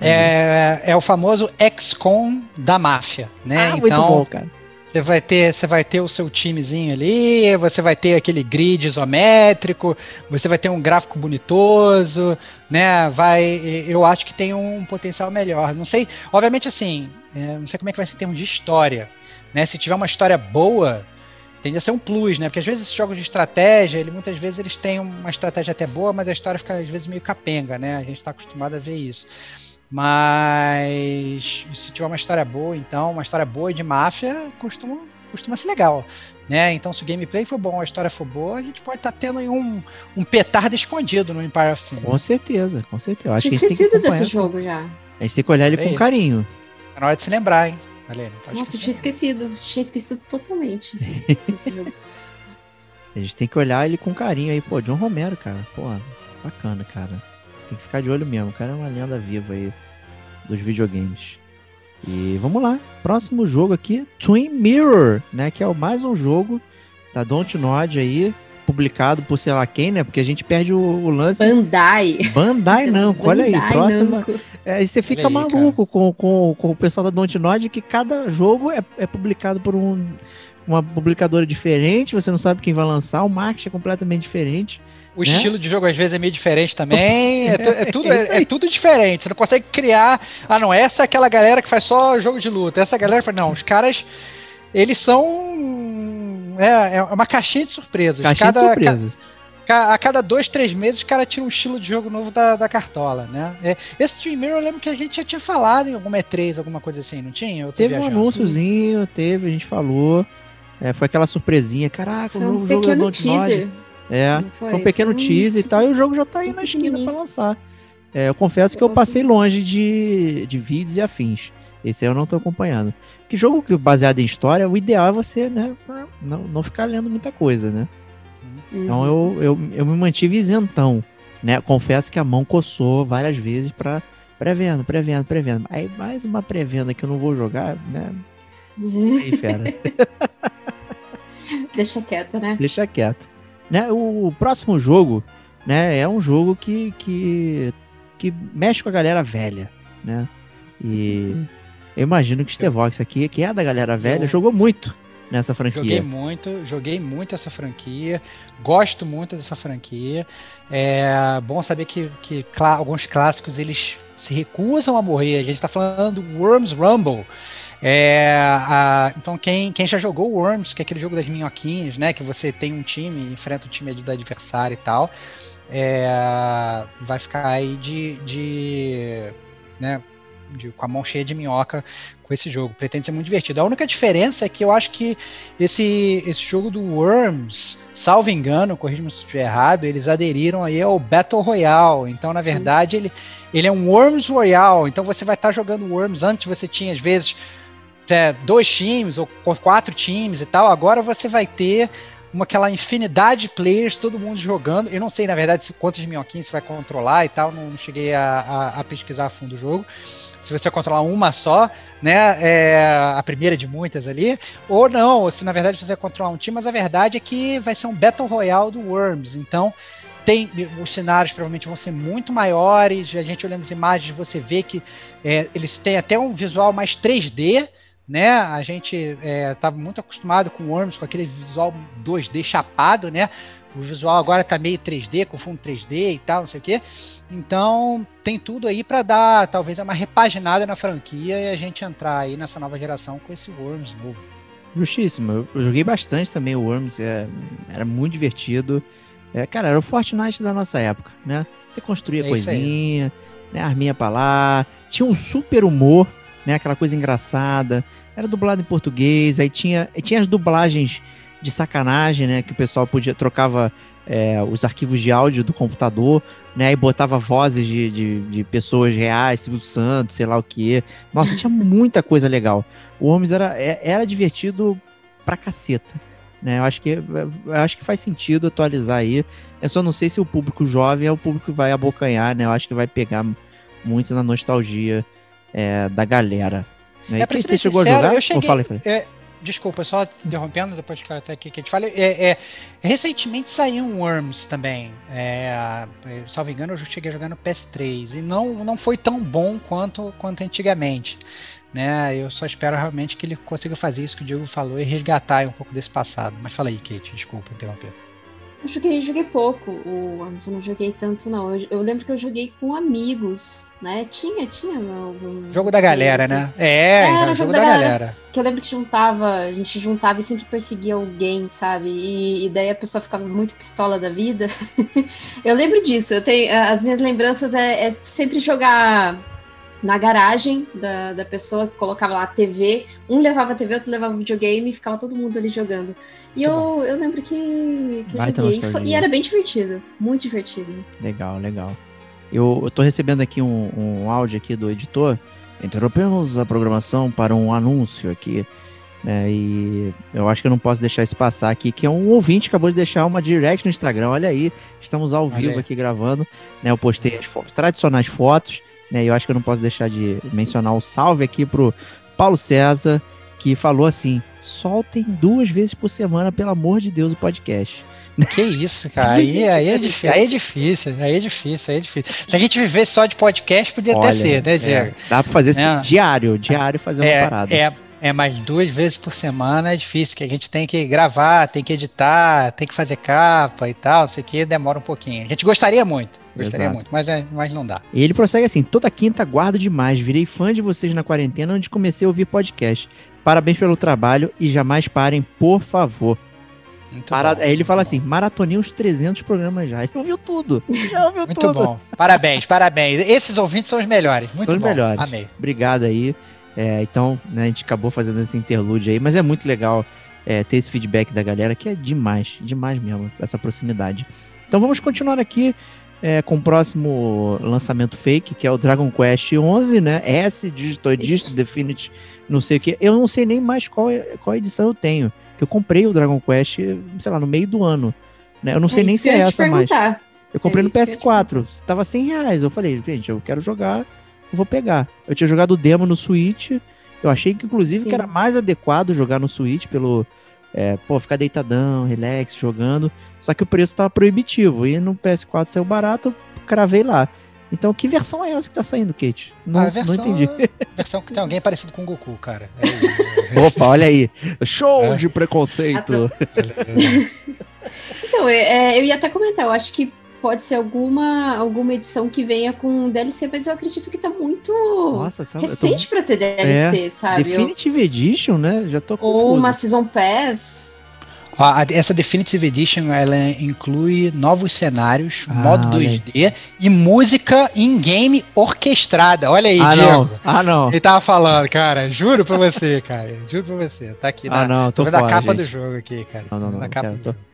É, é o famoso XCOM da máfia, né? ah, muito então, bom, cara. Você vai ter, você vai ter o seu timezinho ali, você vai ter aquele grid isométrico, você vai ter um gráfico bonitoso, né? Vai, eu acho que tem um potencial melhor. Não sei, obviamente assim, é, não sei como é que vai ser em termos de história, né? Se tiver uma história boa, tende a ser um plus, né? Porque às vezes esses jogos de estratégia, ele muitas vezes eles têm uma estratégia até boa, mas a história fica às vezes meio capenga, né? A gente está acostumado a ver isso. Mas se tiver uma história boa, então, uma história boa de máfia, costuma, costuma ser legal. Né? Então, se o gameplay for bom, a história for boa, a gente pode estar tendo aí um, um petardo escondido no Empire of Sin. Com certeza, com certeza. Eu acho Tinha que a gente tem que esquecido desse jogo já. A gente tem que olhar ele É com isso. carinho. É na hora de se lembrar, hein? Pode Nossa, eu esquecer. tinha esquecido. Tinha esquecido totalmente desse jogo. A gente tem que olhar ele com carinho aí. Pô, John Romero, cara. Pô, bacana, cara. Tem que ficar de olho mesmo. O cara é uma lenda viva aí dos videogames. E vamos lá. Próximo jogo aqui, Twin Mirror, né? Que é o mais um jogo da Dontnod aí, publicado por sei lá quem, né? Porque a gente perde o, o lance. Bandai. Bandai não, olha aí, próxima. É, aí você fica aí, maluco com, com, com o pessoal da Dontnod que cada jogo é, é publicado por um, uma publicadora diferente, você não sabe quem vai lançar, o marketing é completamente diferente. O né? estilo de jogo às vezes é meio diferente também. É, tu- é tudo, É é, é tudo diferente. Você não consegue criar. Ah, não, essa é aquela galera que faz só jogo de luta. Essa galera faz. Não, os caras. Eles são. É, é uma caixinha de surpresas. Caixinha de Cada- surpresa. ca- a cada dois, três meses, os caras tiram um estilo de jogo novo da, da cartola, né? É, esse Team Mirror eu lembro que a gente já tinha falado em alguma E3, alguma coisa assim, não tinha? Teve um viajando. anúnciozinho, teve, a gente falou. É, foi aquela surpresinha, caraca, Foi o um novo jogo da pequeno Dontnod. teaser. É, não foi um pequeno Foi um teaser e tal, e o jogo já tá aí na esquina pra lançar. É, eu confesso que eu passei longe de, de vídeos e afins. Esse aí eu não tô acompanhando. Que jogo que baseado em história, o ideal é você, né, não, não ficar lendo muita coisa, né? Então Uhum. eu, eu, eu me mantive isentão, né? Confesso que a mão coçou várias vezes pra pré-venda, pré-venda, pré-venda. Aí mais uma pré-venda que eu não vou jogar, né? Aí, fera, Deixa quieto, né? deixa quieto. Né? O, o próximo jogo, né, é um jogo que, que, que mexe com a galera velha, né? E eu imagino que o Stevox aqui, que é da galera velha, Eu- jogou muito nessa franquia. Joguei muito, joguei muito essa franquia, gosto muito dessa franquia. É bom saber que, que clá- alguns clássicos eles se recusam a morrer. A gente está falando do Worms Rumble. É, a- então quem, quem já jogou Worms, que é aquele jogo das minhoquinhas, né, que você tem um time, enfrenta o time do adversário e tal, é, vai ficar aí de, de, né, de- com a mão cheia de minhoca com esse jogo. Pretende ser muito divertido. A única diferença é que eu acho que esse, esse jogo do Worms, salvo engano, corrija-me se estiver errado, eles aderiram aí ao Battle Royale. Então, na verdade, ele, ele é um Worms Royale. Então você vai estar jogando Worms. Antes você tinha, às vezes, é, dois times ou qu- quatro times e tal. Agora você vai ter uma, aquela infinidade de players, todo mundo jogando. Eu não sei, na verdade, se quantos minhoquinhos você vai controlar e tal. Não, não cheguei a, a- a pesquisar a fundo o jogo. Se você controlar uma só, né? É a primeira de muitas ali. Ou não, se na verdade você controlar um time, mas a verdade é que vai ser um Battle Royale do Worms. Então, tem os cenários provavelmente vão ser muito maiores. A gente olhando as imagens, você vê que é, eles têm até um visual mais 3D, né? A gente estava muito acostumado com Worms, com aquele visual 2D chapado, né? O visual agora tá meio 3D, com fundo 3D e tal, não sei o quê. Então, tem tudo aí para dar, talvez, uma repaginada na franquia e a gente entrar aí nessa nova geração com esse Worms novo. Justíssimo. Eu, joguei bastante também o Worms, é, era muito divertido. É, cara, era o Fortnite da nossa época, né? Você construía É coisinha, né? Arminha pra lá. Tinha um super humor, né? Aquela coisa engraçada. Era dublado em português, aí tinha, aí tinha as dublagens de sacanagem, né? Que o pessoal podia trocava é, os arquivos de áudio do computador, né? E botava vozes de, de, de pessoas reais, Silvio Santos, sei lá o que. Nossa, tinha muita coisa legal. O Holmes era, é- era divertido pra caceta. Né? Eu acho que eu acho que faz sentido atualizar aí. Eu só não sei se o público jovem é o público que vai abocanhar, né? Eu acho que vai pegar muito na nostalgia é, da galera. Né? É, E você chegou sincero, a jogar? eu cheguei- fala aí. É, desculpa, só te interrompendo, depois que até aqui que a gente fala. É, é, recentemente saiu um Worms também. É, é, salvo engano, eu cheguei no PS3. E não, não foi tão bom quanto, quanto antigamente. Né? Eu só espero realmente que ele consiga fazer isso que o Diego falou e resgatar um pouco desse passado. Mas fala aí, Kate, desculpa interromper. Eu joguei, joguei pouco o Worms, eu não joguei tanto não. Eu, eu lembro que eu joguei com amigos, né? Tinha, tinha algum. Jogo da galera, assim, né? É, Era, então, jogo jogo da da galera. galera. Que eu lembro que juntava, a gente juntava e sempre perseguia alguém, sabe? E, e daí a pessoa ficava muito pistola da vida. eu lembro disso, eu tenho. As minhas lembranças é, é sempre jogar na garagem da, da pessoa que colocava lá a TV. Um levava a TV, outro levava o videogame e ficava todo mundo ali jogando. E Muito eu, eu lembro que, que eu joguei. E, foi- e era bem divertido. Muito divertido. Legal, legal. Eu, eu tô recebendo aqui um, um áudio aqui do editor. Interrompemos a programação para um anúncio aqui. Né, e eu acho que eu não posso deixar isso passar aqui, que é um ouvinte que acabou de deixar uma direct no Instagram. Olha aí, estamos ao Olha vivo aí. aqui gravando. Né, eu postei as fotos, tradicionais fotos. Né, e eu acho que eu não posso deixar de mencionar o salve aqui pro Paulo César, que falou assim: soltem duas vezes por semana, pelo amor de Deus, o podcast. Que isso, cara. Aí, aí, é difícil, aí é difícil, aí é difícil, aí é difícil. Se a gente vivesse só de podcast, podia até Olha, ser, né, Diego? é, dá pra fazer É. diário, diário fazer uma parada. É, é, mais duas vezes por semana é difícil, que a gente tem que gravar, tem que editar, tem que fazer capa e tal, isso aqui demora um pouquinho. A gente gostaria muito, gostaria Exato. muito, mas, é, mas não dá. E ele prossegue assim: toda quinta guardo demais. Virei fã de vocês na quarentena onde comecei a ouvir podcast. Parabéns pelo trabalho e jamais parem, por favor. Muito Mara- bom, Aí ele muito fala bom. assim: maratonei uns 300 programas já. Ele ouviu tudo. Já ouviu Muito tudo. bom. Parabéns, parabéns. Esses ouvintes são os melhores. Muito São os bom. melhores. Amei. Obrigado aí. É, então, né, a gente acabou fazendo esse interlúdio aí, mas é muito legal é, ter esse feedback da galera, que é demais, demais mesmo, essa proximidade. Então vamos continuar aqui é, com o próximo lançamento fake, que é o Dragon Quest 11, né? S, Digital Edition, Definite, não sei o que. Eu não sei nem mais qual, é- qual edição eu tenho, que eu comprei o Dragon Quest, sei lá, no meio do ano. Né? Eu não sei nem isso se é essa mais. Eu comprei É no isso que eu ia te PS4, tava 100 reais. Eu falei, gente, eu quero jogar, vou pegar. Eu tinha jogado o demo no Switch, eu achei que inclusive que Sim. era mais adequado jogar no Switch pelo, é, pô, ficar deitadão, relax, jogando. Só que o preço tava proibitivo e no PS4 saiu barato, eu cravei lá. Então, que versão é essa que tá saindo, Kate? Não, a não versão, entendi. versão que tem alguém parecido com o Goku, cara. É, Opa, olha aí. Show É. de preconceito. Então, é, eu ia até comentar, eu acho que pode ser alguma, alguma edição que venha com DLC, mas eu acredito que tá muito Nossa, tá. eu tô- recente pra ter DLC, sabe? Eu- Definitive Edition, né? Já tô confuso. ou uma Season Pass. Ó, a- essa Definitive Edition ela inclui novos cenários, Ah, modo olha aí. 2D e música in-game orquestrada. Olha aí, Ah, Diego. não. Ah, não. Ele tava falando, cara, juro pra você, cara. Juro pra você. Tá aqui Ah, na, não, tô tô a fora, capa gente. do jogo aqui, cara. Não, não, não, a capa quero, do tô-.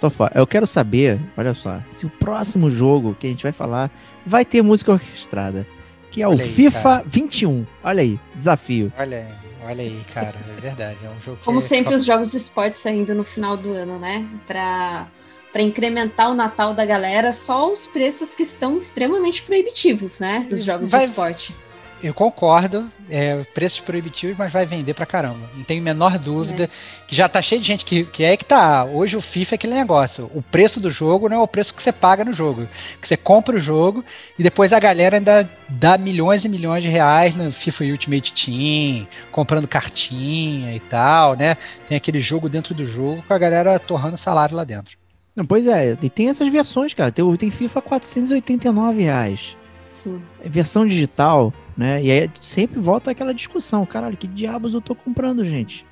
Tô fora. Eu quero saber, olha só, se o próximo jogo que a gente vai falar vai ter música orquestrada, que é o Olha aí, FIFA cara. 21. Olha aí, desafio. Olha aí, olha aí, cara. É verdade. É um jogo que Como sempre, só- os jogos de esporte saindo no final do ano, né? Pra, pra incrementar o Natal da galera, só os preços que estão extremamente proibitivos, né? Dos jogos Vai- de esporte. Eu concordo, é, preços proibitivos, mas vai vender pra caramba. Não tenho a menor dúvida. É. Que já tá cheio de gente que, que é que tá. Hoje o FIFA é aquele negócio. O preço do jogo não é o preço que você paga no jogo. Que você compra o jogo e depois a galera ainda dá milhões e milhões de reais no FIFA Ultimate Team, comprando cartinha e tal, né? Tem aquele jogo dentro do jogo com a galera torrando salário lá dentro. Não, pois é, e tem essas versões, cara. Tem, o- tem FIFA 489 reais. Sim. É versão digital, né? E aí sempre volta aquela discussão. Caralho, que diabos eu tô comprando, gente?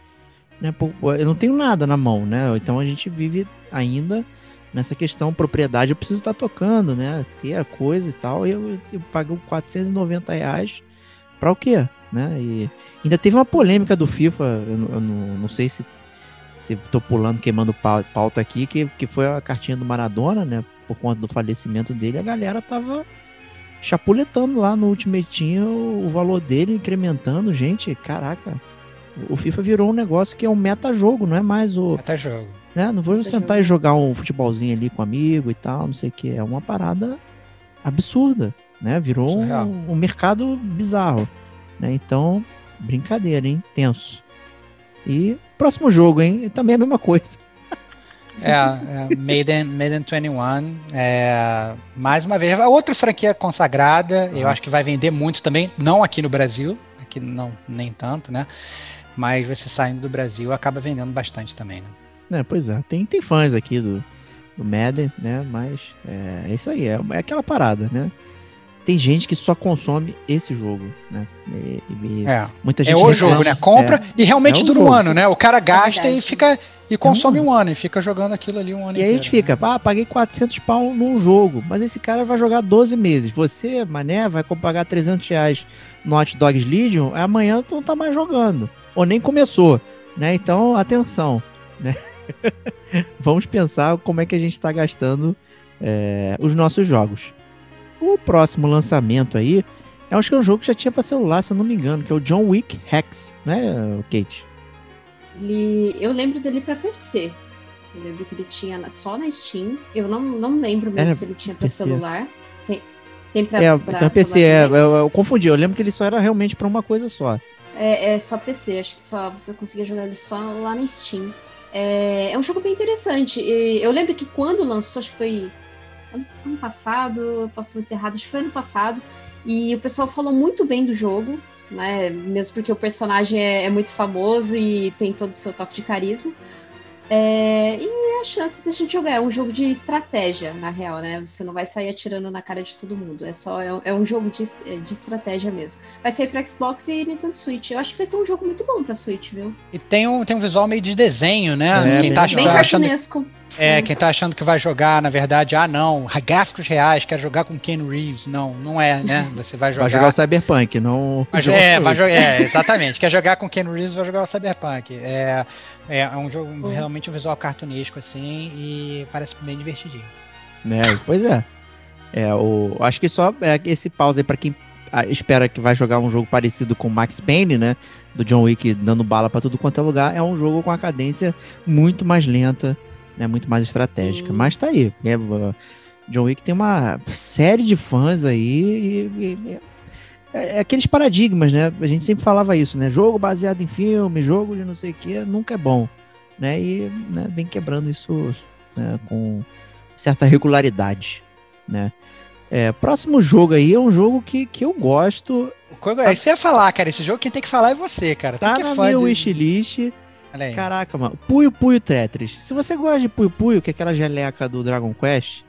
Né? eu não tenho nada na mão, né? Então a gente vive ainda nessa questão propriedade. Eu preciso estar tocando, né? Ter a coisa e tal. E eu, eu pago 490 reais pra o quê? Né? E ainda teve uma polêmica do FIFA. Eu, não- eu não, não sei se se tô pulando, queimando pau- pauta aqui, que, que foi a cartinha do Maradona, né? Por conta do falecimento dele, a galera tava chapuletando lá no Ultimatinho o, o valor dele, incrementando. Gente, caraca, o FIFA virou um negócio que é um meta-jogo, não é mais o. Até jogo. Né? Não vou Meta sentar e jogar um futebolzinho ali com amigo e tal, não sei o que. É uma parada absurda, né? Virou um, um mercado bizarro. Né? Então, brincadeira, hein? Tenso. E próximo jogo, hein? Também é a mesma coisa. É, é Maiden, Maiden 21. É, mais uma vez, outra franquia consagrada. Eu Ah. acho que vai vender muito também, não aqui no Brasil, aqui não nem tanto, né? Mas você saindo do Brasil acaba vendendo bastante também, né? É, pois é, tem, tem fãs aqui do, do Madden, né? Mas é, é isso aí, é, é aquela parada, né? Tem gente que só consome esse jogo, né? E- e- É, muita é gente o reclama. jogo, né? Compra É. e realmente É o dura um jogo. ano, né? O cara gasta e verdade. fica e consome um ano e fica jogando aquilo ali um ano E aí a gente inteiro, fica, ah, paguei 400 pau num jogo, mas esse cara vai jogar 12 meses. Você, mané, vai pagar 300 reais no Hot Dogs Legion, amanhã tu não tá mais jogando. Ou nem começou, né? Então, atenção, né? Vamos pensar como é que a gente tá gastando é, os nossos jogos. O próximo lançamento aí, eu acho que é um jogo que já tinha pra celular, se eu não me engano, que é o John Wick Hex, né, Kate? Ele, eu lembro dele pra PC. Eu lembro que ele tinha só na Steam. Eu não, não lembro mesmo Era se ele tinha pra PC. celular. Tem, tem pra, É, pra então PC, é, eu, eu confundi, eu lembro que ele só era realmente pra uma coisa só. É, é só PC, acho que só você conseguia jogar ele só lá na Steam. É, é um jogo bem interessante. Eu lembro que quando lançou, acho que foi ano, passado, eu posso estar muito errado, acho que foi ano passado, e o pessoal falou muito bem do jogo, né? Mesmo porque o personagem é, é muito famoso e tem todo o seu toque de carisma. É, e a chance da gente jogar é um jogo de estratégia, na real, né? Você não vai sair atirando na cara de todo mundo. É só é, um- é um jogo de, de estratégia mesmo. Vai sair pra Xbox e Nintendo Switch. Eu acho que vai ser um jogo muito bom pra Switch, viu? E tem um, tem um visual meio de desenho, né? É, quem, tá bem Bem achando, cartunesco. É, quem tá achando que vai jogar, na verdade, ah, não, gráficos reais, quero jogar com Ken Reeves. Não, não é, né? Você vai jogar. Vai jogar o Cyberpunk, não. Vai é, vai jogar, é, exatamente. Quer jogar com Ken Reeves, vai jogar o Cyberpunk. É, é, é um jogo Bom. realmente um visual cartunesco assim e parece bem divertidinho. É, pois é. É, o, acho que só é esse pause aí pra quem ah, espera que vai jogar um jogo parecido com Max Payne, né? Do John Wick dando bala pra tudo quanto é lugar. É um jogo com a cadência muito mais lenta, né? Muito mais estratégica. Sim. Mas tá aí. É, John Wick tem uma série de fãs aí e, e- é, é aqueles paradigmas, né? A gente sempre falava isso, né? Jogo baseado em filme, jogo de não sei o que, nunca é bom, né? E né, vem quebrando isso né, com certa regularidade, né? É, próximo jogo aí é um jogo que, que eu gosto, O Kogo, isso que você ia falar, cara. Esse jogo quem tem que falar é você, cara. tá na minha wishlist. Caraca, mano. Puyo Puyo Tetris. Se você gosta de Puyo Puyo, que é aquela geleca do Dragon Quest,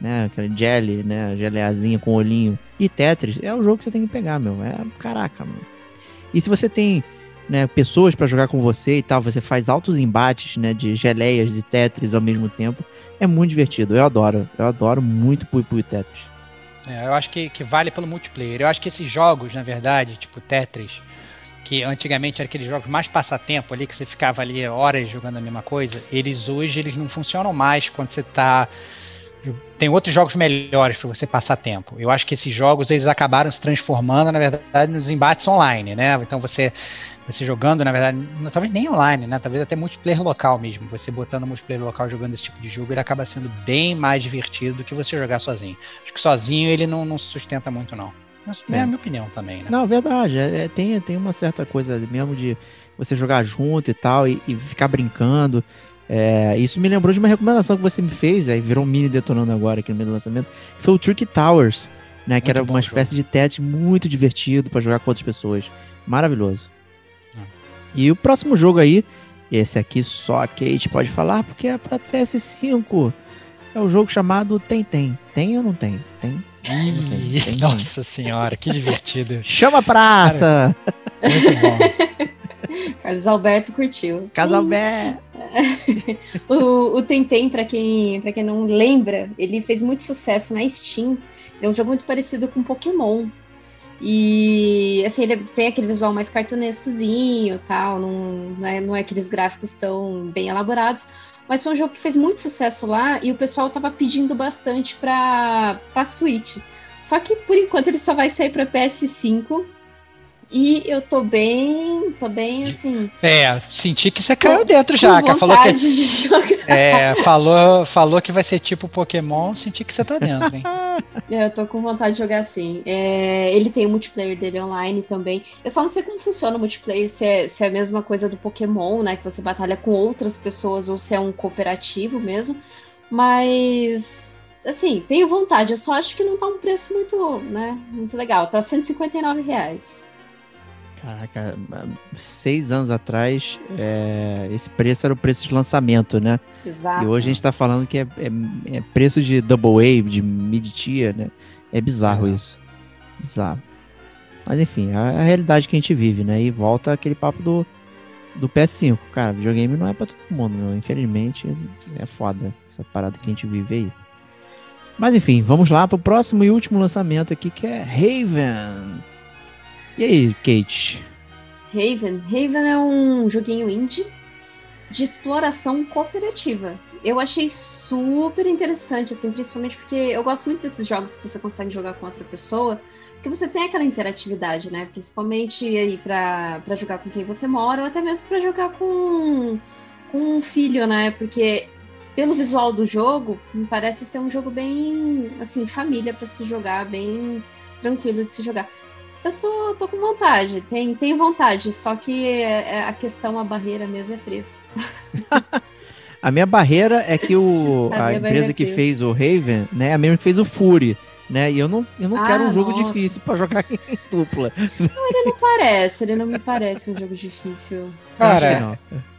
né? Aquela jelly, né? Geleazinha com olhinho. E Tetris, é o jogo que você tem que pegar, meu. É, caraca, mano. E se você tem né, pessoas pra jogar com você e tal, você faz altos embates, né? De geleias e Tetris ao mesmo tempo. É muito divertido. Eu adoro. Eu adoro muito Puyo Puyo Tetris. É, eu acho que, que vale pelo multiplayer. Eu acho que esses jogos, na verdade, tipo Tetris, que antigamente eram aqueles jogos mais passatempo ali, que você ficava ali horas jogando a mesma coisa, eles hoje eles não funcionam mais quando você tá. Tem outros jogos melhores para você passar tempo. Eu acho que esses jogos eles acabaram se transformando, na verdade, nos embates online, né? Então você você jogando, na verdade, não- talvez nem online, né? Talvez até multiplayer local mesmo. Você botando multiplayer local jogando esse tipo de jogo, ele acaba sendo bem mais divertido do que você jogar sozinho. Acho que sozinho ele não, não sustenta muito, não. É, É. a minha opinião também, né? Não, verdade. É, é- tem, tem uma certa coisa mesmo de você jogar junto e tal e, e ficar brincando. É, isso me lembrou de uma recomendação que você me fez, aí virou um mini detonando agora aqui no meio do lançamento, que foi o Trick Towers, né? Que Muito era bom uma jogo. espécie de teste muito divertido pra jogar com outras pessoas. Maravilhoso. Hum. E o próximo jogo aí, esse aqui só a Kate pode falar porque é pra PS5. é o jogo chamado Tem Tem. Tem ou não tem? Tem. Ih, tem, tem. nossa senhora, que divertido. Chama a praça! Muito bom. Carlos Alberto curtiu. Casalbé! O, o Tentem, pra quem, pra quem não lembra, ele fez muito sucesso na Steam. É um jogo muito parecido com Pokémon. E assim, ele tem aquele visual mais cartunescozinho tal, não, não, é, não é aqueles gráficos tão bem elaborados. Mas foi um jogo que fez muito sucesso lá e o pessoal tava pedindo bastante pra, pra Switch. Só que por enquanto ele só vai sair pra PS5. E eu tô bem, tô bem assim. É, senti que você caiu dentro com já, que falou que de jogar. é, falou, falou que vai ser tipo Pokémon, senti que você tá dentro, hein? É, Eu tô com vontade de jogar assim. É, ele tem o multiplayer dele online também. Eu só não sei como funciona o multiplayer, se é, se é a mesma coisa do Pokémon, né? Que você batalha com outras pessoas ou se é um cooperativo mesmo. Mas, assim, tenho vontade. Eu só acho que não tá um preço muito, né? Muito legal. Tá 159 reais. Caraca, seis anos atrás, é, esse preço era o preço de lançamento, né? Exato. E hoje a gente tá falando que é, é- é preço de double A, de mid-tier, né? É bizarro É. isso. Bizarro. Mas enfim, a, a realidade que a gente vive, né? E volta aquele papo do, do PS5. Cara, videogame não é pra todo mundo, meu. Infelizmente, é foda essa parada que a gente vive aí. Mas enfim, vamos lá pro próximo e último lançamento aqui, que é Raven. E aí, Kate? Raven. Raven é um joguinho indie de exploração cooperativa. Eu achei super interessante, assim, principalmente porque eu gosto muito desses jogos que você consegue jogar com outra pessoa, porque você tem aquela interatividade, né? Principalmente aí pra jogar com quem você mora, ou até mesmo pra jogar com, com um filho, né? Porque pelo visual do jogo, me parece ser um jogo bem, assim, família pra se jogar, bem tranquilo de se jogar. Eu tô, tô com vontade, tem, tenho vontade, só que é- é a questão, a barreira mesmo é preço. A minha barreira é que o, A a, empresa é que fez o Raven, né, é a mesma que fez o Fury, né? E eu não, eu não Ah, quero um jogo nossa. difícil pra jogar em dupla. Não parece, ele não me parece um jogo difícil. Cara, não.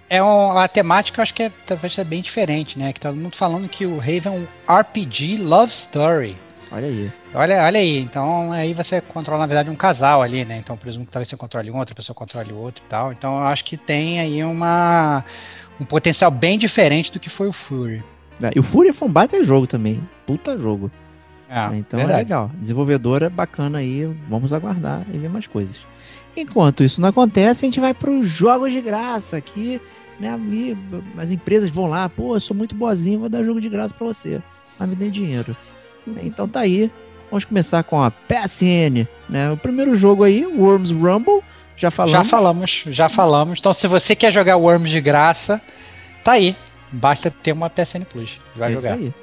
É um, a temática eu acho que é, talvez seja bem diferente, né? Que todo mundo falando que o Raven é um RPG Love Story. Olha aí. Olha, olha aí, então aí você controla, na verdade, um casal ali, né? Então, presumo que talvez você controle um, outra pessoa controle outro e tal. Então, eu acho que tem aí uma, um potencial bem diferente do que foi o Fury. É, E o Fury foi um baita jogo também. Puta jogo. É, né? Então é verdade. legal. Desenvolvedora bacana aí. Vamos aguardar e ver mais coisas. Enquanto isso não acontece, a gente vai para os jogos de graça aqui. Né? As empresas vão lá, pô, eu sou muito boazinho, vou dar jogo de graça para você. Mas me dê dinheiro. Então tá aí. Vamos começar com a PSN. Né? O primeiro jogo aí, Worms Rumble. Já falamos. Já falamos, já falamos. Então, se você quer jogar Worms de graça, tá aí. Basta ter uma PSN Plus. Vai É jogar. Isso aí.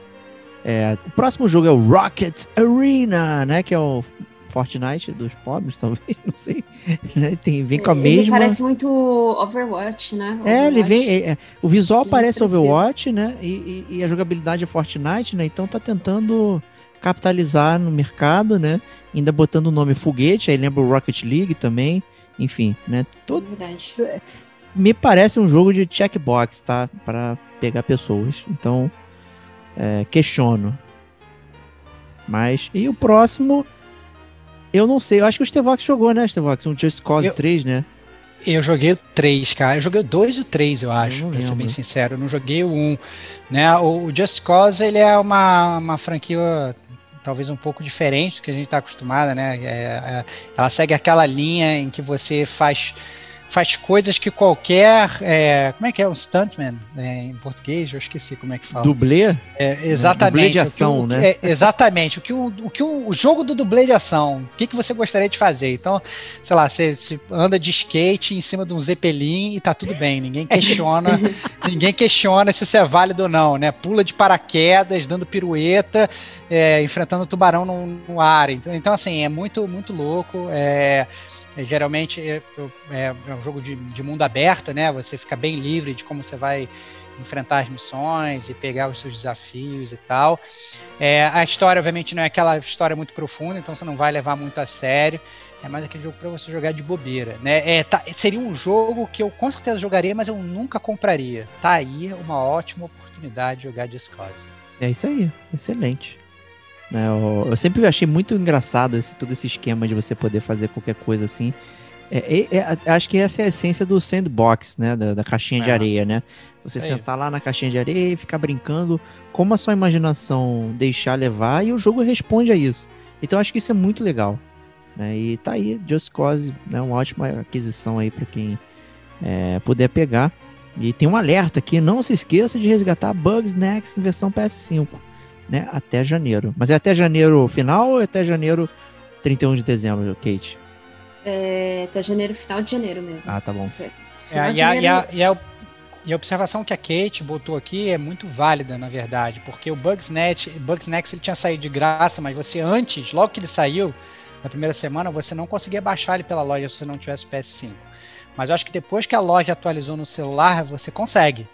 É, o próximo jogo é o Rocket Arena, né? Que é o Fortnite dos pobres, talvez, não sei. Né? Tem, vem com a Ele mesma. parece muito Overwatch, né? É, ele vem. Overwatch. é, é, o visual Bem parece parecido. Overwatch, né? E, e- e a jogabilidade é Fortnite, né? Então tá tentando capitalizar no mercado, né? Ainda botando o nome foguete, aí lembra o Rocket League também. Enfim, né? Todo, É verdade. me parece um jogo de checkbox, tá? Para pegar pessoas. Então, é, questiono. Mas, e o próximo, eu não sei. Eu acho que o Stevox jogou, né, Stevox? Um Just Cause Eu- 3, né? Eu joguei o 3, cara. Eu joguei o 2 e o 3, eu acho, não pra ser bem sincero. Eu não joguei o 1. Né? O Just Cause, ele é uma, uma franquia talvez um pouco diferente do que a gente está acostumado, né? É- é- ela segue aquela linha em que você faz, faz coisas que qualquer... é, como é que é? Um stuntman é, em português? Eu esqueci como é que fala. Dublê? É, exatamente. dublê de o que ação, o- né? é, exatamente. O que o, o que o, o jogo do dublê de ação, o que, que você gostaria de fazer? Então, sei lá, você, você anda de skate em cima de um zeppelin e tá tudo bem. Ninguém questiona, ninguém questiona se isso é válido ou não, né? Pula de paraquedas, dando pirueta, é, enfrentando tubarão no, no ar. Então, então, assim, é muito, muito louco. É, é, geralmente é, é- é um jogo de, de mundo aberto, né? Você fica bem livre de como você vai enfrentar as missões e pegar os seus desafios e tal. É, a história, obviamente, não é aquela história muito profunda, então você não vai levar muito a sério. É mais aquele jogo para você jogar de bobeira, né? É, tá- seria um jogo que eu com certeza jogaria, mas eu nunca compraria. Tá aí uma ótima oportunidade de jogar Just Cause. É isso aí, excelente. Né, eu, eu sempre achei muito engraçado esse, todo esse esquema de você poder fazer qualquer coisa assim. É, é, é, acho que essa é a essência do sandbox, né? Da, da caixinha de É. areia, né? Você aí. sentar lá na caixinha de areia e ficar brincando como a sua imaginação deixar levar e o jogo responde a isso. Então acho que isso é muito legal. Né? E tá aí, Just Cause, né? uma ótima aquisição aí para quem é, puder pegar. E tem um alerta aqui, não se esqueça de resgatar Bugs Next versão PS5, né? Até janeiro. Mas é até janeiro final ou é até janeiro 31 de dezembro, Kate? É, até janeiro, final de janeiro mesmo. Ah, tá bom. É, de e, a, e, janeiro- a, e, a, e a observação que a Kate botou aqui é muito válida, na verdade, porque o Bugsnet, Bugsnex ele tinha saído de graça, mas você antes, logo que ele saiu, na primeira semana, você não conseguia baixar ele pela loja se você não tivesse PS5. Mas eu acho que depois que a loja atualizou no celular, você consegue.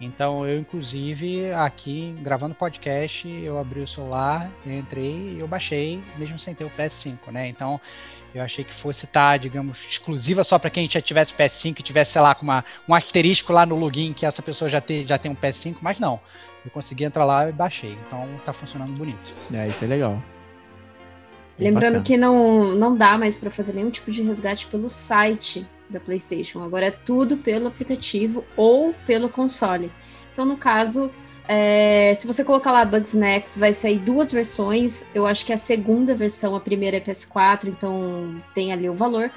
Então eu, inclusive, aqui gravando podcast, eu abri o celular, eu entrei e eu baixei, mesmo sem ter o PS5, né? Então eu achei que fosse estar, digamos, exclusiva só para quem já tivesse PS5 e tivesse, sei lá, com uma, um asterisco lá no login que essa pessoa já, te, já tem um PS5, mas não. Eu consegui entrar lá e baixei. Então tá funcionando bonito. É, isso é legal. Bem Lembrando bacana. que não, não dá mais para fazer nenhum tipo de resgate pelo site da PlayStation. Agora é tudo pelo aplicativo ou pelo console. Então, no caso, é, se você colocar lá Bugsnax, vai sair duas versões. Eu acho que a segunda versão, a primeira é PS4, então tem ali o valor.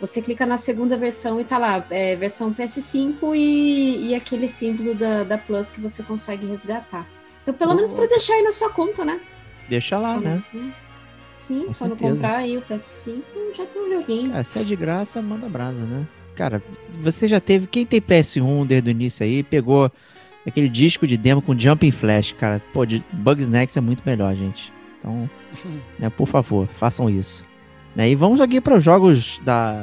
Você clica na segunda versão e tá lá, é, versão PS5 e, e aquele símbolo da, da Plus que você consegue resgatar. Então, pelo menos para deixar aí na sua conta, né? Deixa lá, Quando né? você- Sim, Com quando certeza. comprar aí o PS5, já tem um joguinho. Ah, se é de graça, manda brasa, né? Cara, você já teve. Quem tem PS1 desde o início aí, pegou aquele disco de demo com Jumping Flash, cara. Pô, de Bugsnax é muito melhor, gente. Então, né, por favor, façam isso. Né, e vamos aqui para os jogos da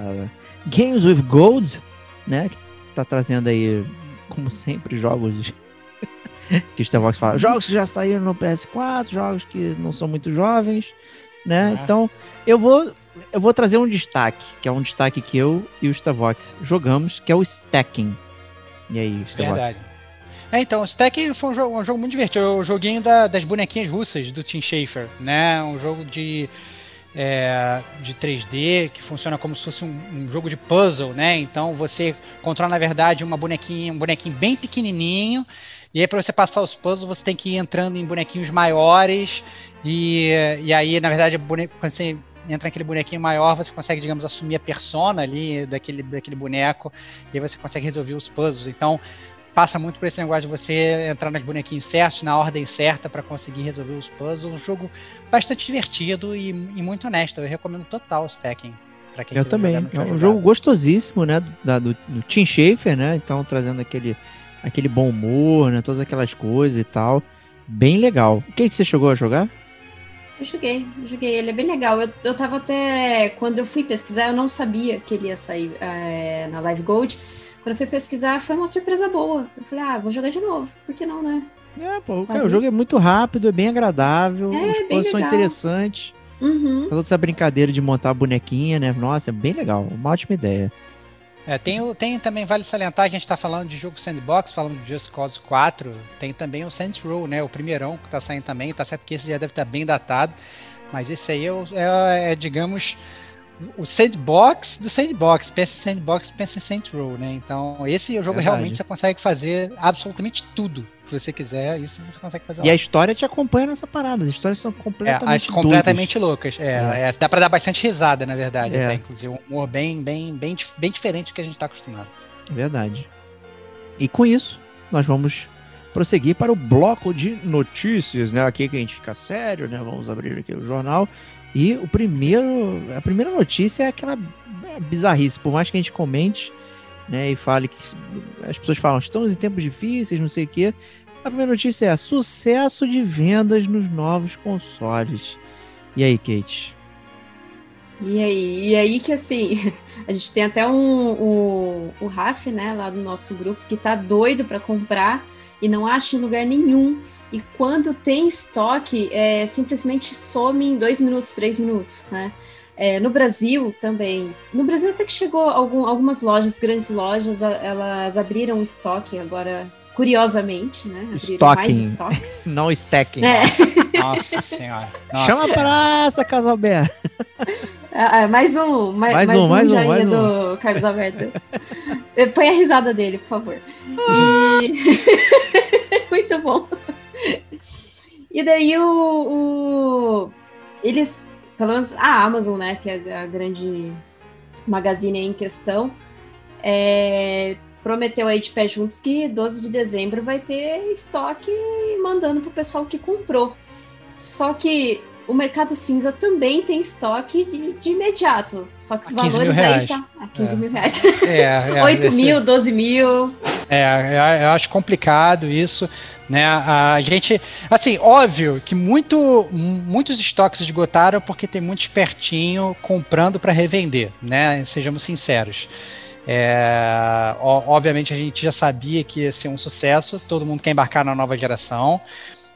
Games with Gold, né? Que tá trazendo aí, como sempre, jogos que o Starbucks fala. Jogos que já saíram no PS4, jogos que não são muito jovens, né? É. Então, eu vou eu vou trazer um destaque, que é um destaque que eu e o Stavox jogamos, que é o Stacking. E aí, Stavox? Verdade. É, então, o Stack foi um jogo, um jogo muito divertido. É o joguinho da- das bonequinhas russas do Tim Schafer, né? Um jogo de, é, de 3D que funciona como se fosse um, um jogo de puzzle, né? Então você controla, na verdade, uma bonequinha, um bonequinho bem pequenininho. E aí, para você passar os puzzles, você tem que ir entrando em bonequinhos maiores. E, e aí, na verdade, boneco, quando você entra naquele bonequinho maior, você consegue, digamos, assumir a persona ali daquele, daquele boneco. E aí você consegue resolver os puzzles. Então, passa muito por esse negócio de você entrar nos bonequinhos certos, na ordem certa, para conseguir resolver os puzzles. Um jogo bastante divertido e, e muito honesto. Eu recomendo total o quem Eu também. É um jogado. jogo gostosíssimo, né? Da, do, do Tim Schafer, né? Então, trazendo aquele, aquele bom humor, né? Todas aquelas coisas e tal. Bem legal. O que, que você chegou a jogar? Eu joguei, eu joguei. Ele é bem legal. Eu, eu tava até. Quando eu fui pesquisar, eu não sabia que ele ia sair é, na Live Gold. Quando eu fui pesquisar, foi uma surpresa boa. Eu falei, ah, vou jogar de novo. Por que não, né? É, pô, cara, o jogo é muito rápido, é bem agradável, É, os puzzles são interessantes. Uhum. Toda essa brincadeira de montar a bonequinha, né? Nossa, é bem legal. Uma ótima ideia. É, tem, tem também, vale salientar a gente está falando de jogo sandbox, falando de Just Cause 4, tem também o Saints Row, né, o primeirão que tá saindo também, tá certo que esse já deve estar bem datado, mas esse aí é, é- é, digamos, o sandbox do sandbox, pensa em sandbox, pensa em Saints Row, né, então esse jogo Verdade. realmente você consegue fazer absolutamente tudo que você quiser, isso você consegue fazer E lá. a história te acompanha nessa parada. As histórias são É, completamente as completamente loucas. É, É. é, dá pra dar bastante risada, na verdade, É. até, inclusive. Um humor bem, bem, bem, bem diferente do que a gente tá acostumado. Verdade. E com isso, nós vamos prosseguir para o bloco de notícias, né? Aqui que a gente fica sério, né? Vamos abrir aqui o jornal. E o primeiro, a primeira notícia é aquela bizarrice, por mais que a gente comente, né, e fale que as pessoas falam, estamos em tempos difíceis, não sei o quê. A primeira notícia é sucesso de vendas nos novos consoles. E aí, Kate? E aí, e aí que assim, a gente tem até um, o, Raf, né, lá do nosso grupo, que tá doido para comprar e não acha em lugar nenhum. E quando tem estoque, é, simplesmente some em dois minutos, três minutos, né? É, no Brasil também. No Brasil até que chegou algum, algumas lojas, grandes lojas, a- elas abriram estoque agora curiosamente, né? Abriram Stocking. mais estoques. Não stacking. É, Nossa senhora. Nossa Chama a praça, Carlos Alberto. Ah, ah, mais um, mais, Mais mais um, um, mais um, mais um. do Carlos Alberto. Eh, Põe a risada dele, por favor. E... Muito bom. E daí o, o- eles, pelo menos a Amazon, né, que é a grande magazine em questão, é, prometeu aí de pé juntos que 12 de dezembro vai ter estoque mandando pro pessoal que comprou. Só que o mercado cinza também tem estoque de, de imediato. Só que os A 15 mil valores aí tá a 15 É. mil reais. É, é, 8 esse- mil, 12 mil. É, eu- eu acho complicado isso, né? A gente, assim, óbvio que muito, muitos estoques esgotaram porque tem muito espertinho comprando para revender, né? Sejamos sinceros. É, obviamente a gente já sabia que ia ser um sucesso, todo mundo quer embarcar na nova geração.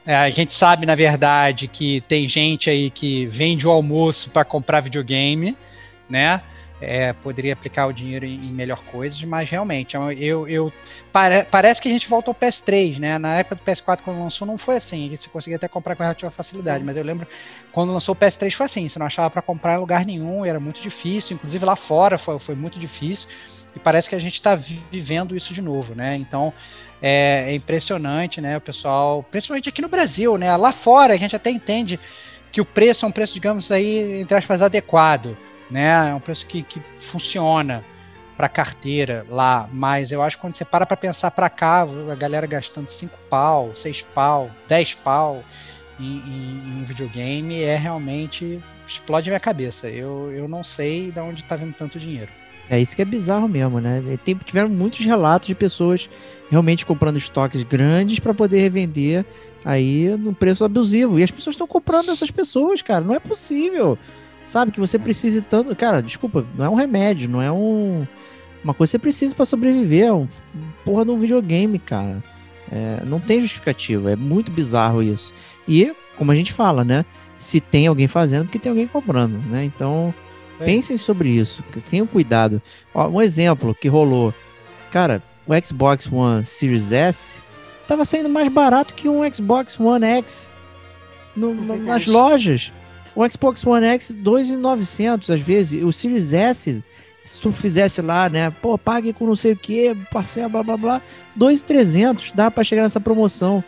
É, a gente sabe, na verdade, que tem gente aí que vende o almoço para comprar videogame, né? É, poderia aplicar o dinheiro em, em melhor coisas, mas realmente, eu, eu pare- parece que a gente voltou ao PS3, né? Na época do PS4, quando lançou, não foi assim. A gente conseguia até comprar com relativa facilidade, mas eu lembro quando lançou o PS3 foi assim: você não achava para comprar em lugar nenhum, era muito difícil, inclusive lá fora foi, foi muito difícil. E parece que a gente está vivendo isso de novo, né? Então é, é impressionante, né? O pessoal, principalmente aqui no Brasil, né? Lá fora a gente até entende que o preço é um preço, digamos aí, entre aspas, adequado, né? É um preço que, que funciona para carteira lá, mas eu acho que quando você para para pensar para cá, a galera gastando 5 pau, 6 pau, 10 pau em, em- em um videogame é realmente explode minha cabeça. Eu, eu não sei de onde está vindo tanto dinheiro. É isso que é bizarro mesmo, né? E Tem, tiveram muitos relatos de pessoas realmente comprando estoques grandes para poder revender aí no preço abusivo. E as pessoas estão comprando essas pessoas, cara. Não é possível. Sabe que você precise tanto. Cara, desculpa, não é um remédio, não é um. Uma coisa que você precisa para sobreviver. É um porra de um videogame, cara. É, não tem justificativa. É muito bizarro isso. E, como a gente fala, né? Se tem alguém fazendo, porque tem alguém comprando, né? Então, É. pensem sobre isso. Tenham cuidado. Ó, um exemplo que rolou. Cara, o Xbox One Series S tava saindo mais barato que um Xbox One X no- no- nas lojas. O Xbox One X 2.900 às vezes. O Series S, se tu fizesse lá, né? Pô, pague com não sei o que, parcela, blá blá blá. 2.300 dá pra chegar nessa promoção.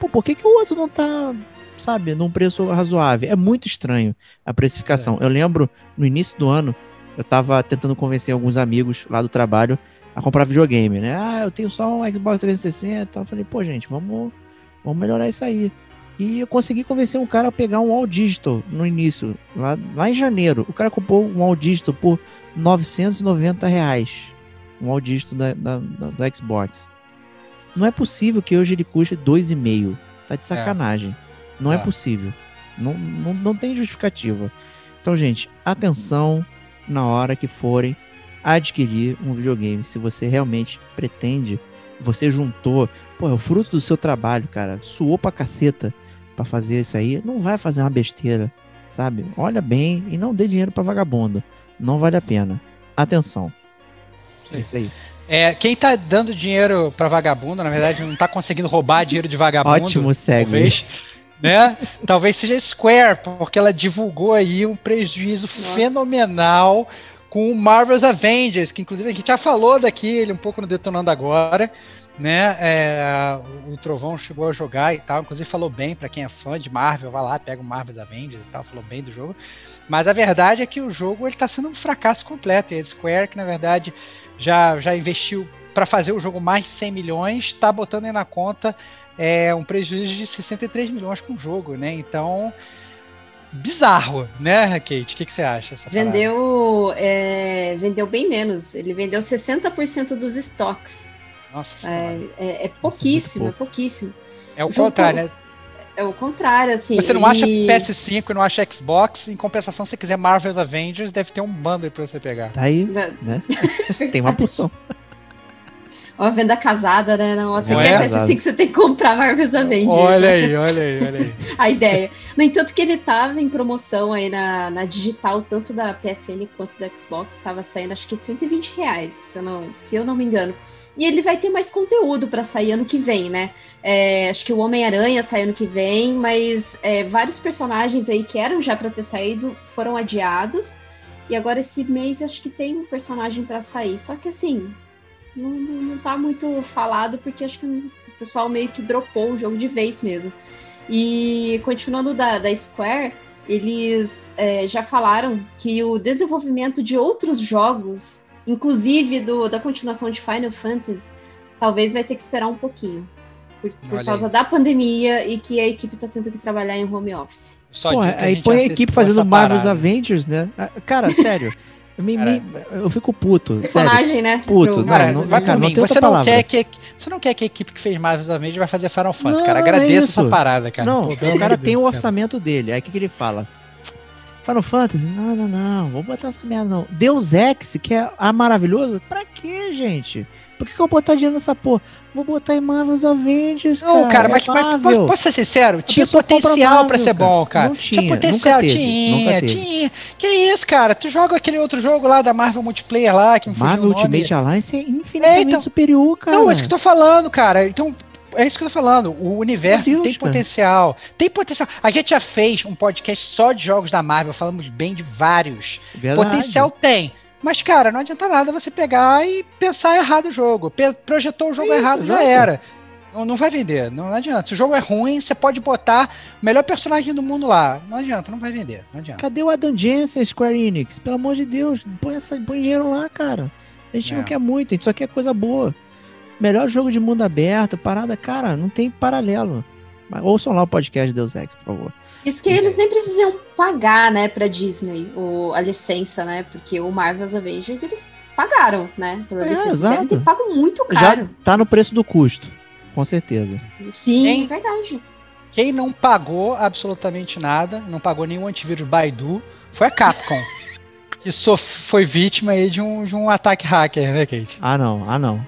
Pô, por que, que o outro não tá, sabe, num preço razoável? É muito estranho a precificação. Eu lembro no início do ano, eu tava tentando convencer alguns amigos lá do trabalho a comprar videogame, né? Ah, eu tenho só um Xbox 360 e tal. Eu falei, pô, gente, vamos, vamos melhorar isso aí. E eu consegui convencer um cara a pegar um All Digital no início, lá, lá em janeiro. O cara comprou um All Digital por 990 reais. Um All Digital da, da- da- do Xbox. Não é possível que hoje ele custe 2,5. Tá de sacanagem. Não é, É. possível. Não, não, não tem justificativa. Então, gente, atenção na hora que forem adquirir um videogame. Se você realmente pretende, você juntou, pô, é o fruto do seu trabalho, cara. Suou pra caceta pra fazer isso aí. Não vai fazer uma besteira, sabe? Olha bem e não dê dinheiro pra vagabundo. Não vale a pena. Atenção. É isso aí. É, quem tá dando dinheiro para vagabundo, na verdade, não tá conseguindo roubar dinheiro de vagabundo. Ótimo segue. talvez, né? Talvez seja Square, porque ela divulgou aí um prejuízo fenomenal com o Marvel's Avengers, que inclusive a gente já falou daquele um pouco no Detonando Agora, né? É, o Trovão chegou a jogar e tal, inclusive falou bem para quem é fã de Marvel, vai lá, pega o Marvel's Avengers e tal, falou bem do jogo. Mas a verdade é que o jogo ele tá sendo um fracasso completo. E a Square, que na verdade já, já investiu para fazer o jogo mais de 100 milhões, está botando aí na conta é, um prejuízo de 63 milhões com o jogo, né? Então, bizarro, né, Kate? O que, que você acha? Vendeu, é, vendeu bem menos. Ele vendeu 60% dos estoques. Nossa senhora. É, é- é pouquíssimo, é pouco. pouquíssimo. É, o jogo- contrário, né? É o contrário, assim. Você não acha e- PS5 e não acha Xbox, em compensação, se você quiser Marvel's Avengers, deve ter um bundle pra você pegar. Tá aí, né? Tem uma porção. Ó, venda casada, né? Não, você Não quer é? PS5 que você tem que comprar Marvel's Avengers. Olha né? aí, olha aí, olha aí. a ideia. No entanto, que ele tava em promoção aí na, na digital, tanto da PSN quanto do Xbox, tava saindo acho que 120 reais, se eu não, se eu não me engano. E ele vai ter mais conteúdo para sair ano que vem, né? É, acho que o Homem-Aranha sai ano que vem, mas é, vários personagens aí que eram já para ter saído foram adiados. E agora esse mês acho que tem um personagem para sair. Só que assim, não, não tá muito falado, porque acho que o pessoal meio que dropou o jogo de vez mesmo. E continuando da, da Square, eles é, já falaram que o desenvolvimento de outros jogos, inclusive do, da continuação de Final Fantasy, talvez vai ter que esperar um pouquinho. Por, por causa da pandemia e que a equipe está tendo que trabalhar em home office. Só Pô, aí põe a equipe fazendo Marvel's Avengers, né? Ah, cara, sério. Me, me, eu fico puto. Personagem, sério. né? Puto. Não, cara, não, vai cara, mim. Não você, não quer que, você não quer que a equipe que fez Marvel's Avengers vai fazer Final Fantasy, cara. Agradeço é essa parada, cara. Não, Pô, o cara tem o orçamento dele. Aí o que, que ele fala? Final Fantasy? Não, não, não. Vou botar essa merda, não. Deus Ex, que é a maravilhoso? Pra quê, gente? Por que, que eu vou botar dinheiro nessa porra? Vou botar em Marvel's Avengers, cara. Não, cara, mas, é mas posso, posso ser sincero? Tinha potencial pra ser bom, cara. Não tinha, tinha potencial, teve, tinha, tinha. Que isso, cara? Tu joga aquele outro jogo lá da Marvel Multiplayer lá, que Marvel Ultimate Alliance é infinitamente é, então, superior, cara. Não, é isso que eu tô falando, cara. Então, é isso que eu tô falando. O universo Deus, tem cara. potencial. Tem potencial. A gente já fez um podcast só de jogos da Marvel, falamos bem de vários. Verdade. Potencial tem. Mas, cara, não adianta nada você pegar e pensar errado o jogo. Projetou o jogo Isso, errado, exato. já era. Não, não vai vender, não, não, adianta. Se o jogo é ruim, você pode botar o melhor personagem do mundo lá. Não adianta, não vai vender. Não adianta. Cadê o Adam Jensen, Square Enix? Pelo amor de Deus, põe, essa, põe dinheiro lá, cara. A gente é. não quer muito, a gente só quer coisa boa. Melhor jogo de mundo aberto, parada, cara, não tem paralelo. Mas ouçam lá o podcast Deus Ex, por favor. Isso que eles nem precisam pagar, né, pra Disney o, a licença, né? Porque o Marvel's Avengers eles pagaram, né? Pela é, licença. Exato. Devem ter pago muito caro. Já tá no preço do custo, com certeza. Sim, Quem, é verdade. Quem não pagou absolutamente nada, não pagou nenhum antivírus Baidu, foi a Capcom. que foi vítima aí de um, de um ataque hacker, né, Kate? Ah, não, ah, não.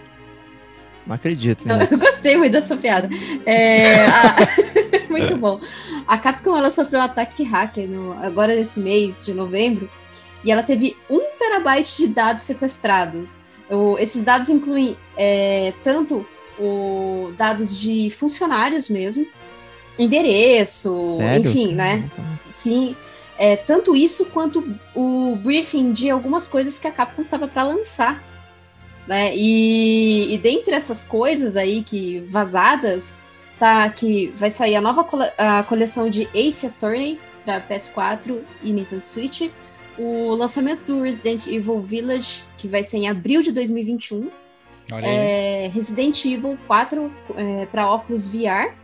Não acredito nisso. Eu gostei muito dessa piada. É, a... muito bom. A Capcom ela sofreu um ataque hacker no, agora nesse mês de novembro e ela teve um terabyte de dados sequestrados. O, esses dados incluem é, tanto o, dados de funcionários mesmo, endereço, Sério? enfim, né? Sim, é, tanto isso quanto o briefing de algumas coisas que a Capcom estava para lançar né? E, e dentre essas coisas aí que vazadas, tá que vai sair a nova cole a coleção de Ace Attorney para PS4 e Nintendo Switch, o lançamento do Resident Evil Village, que vai ser em abril de 2021, é, Resident Evil 4 é, para óculos VR,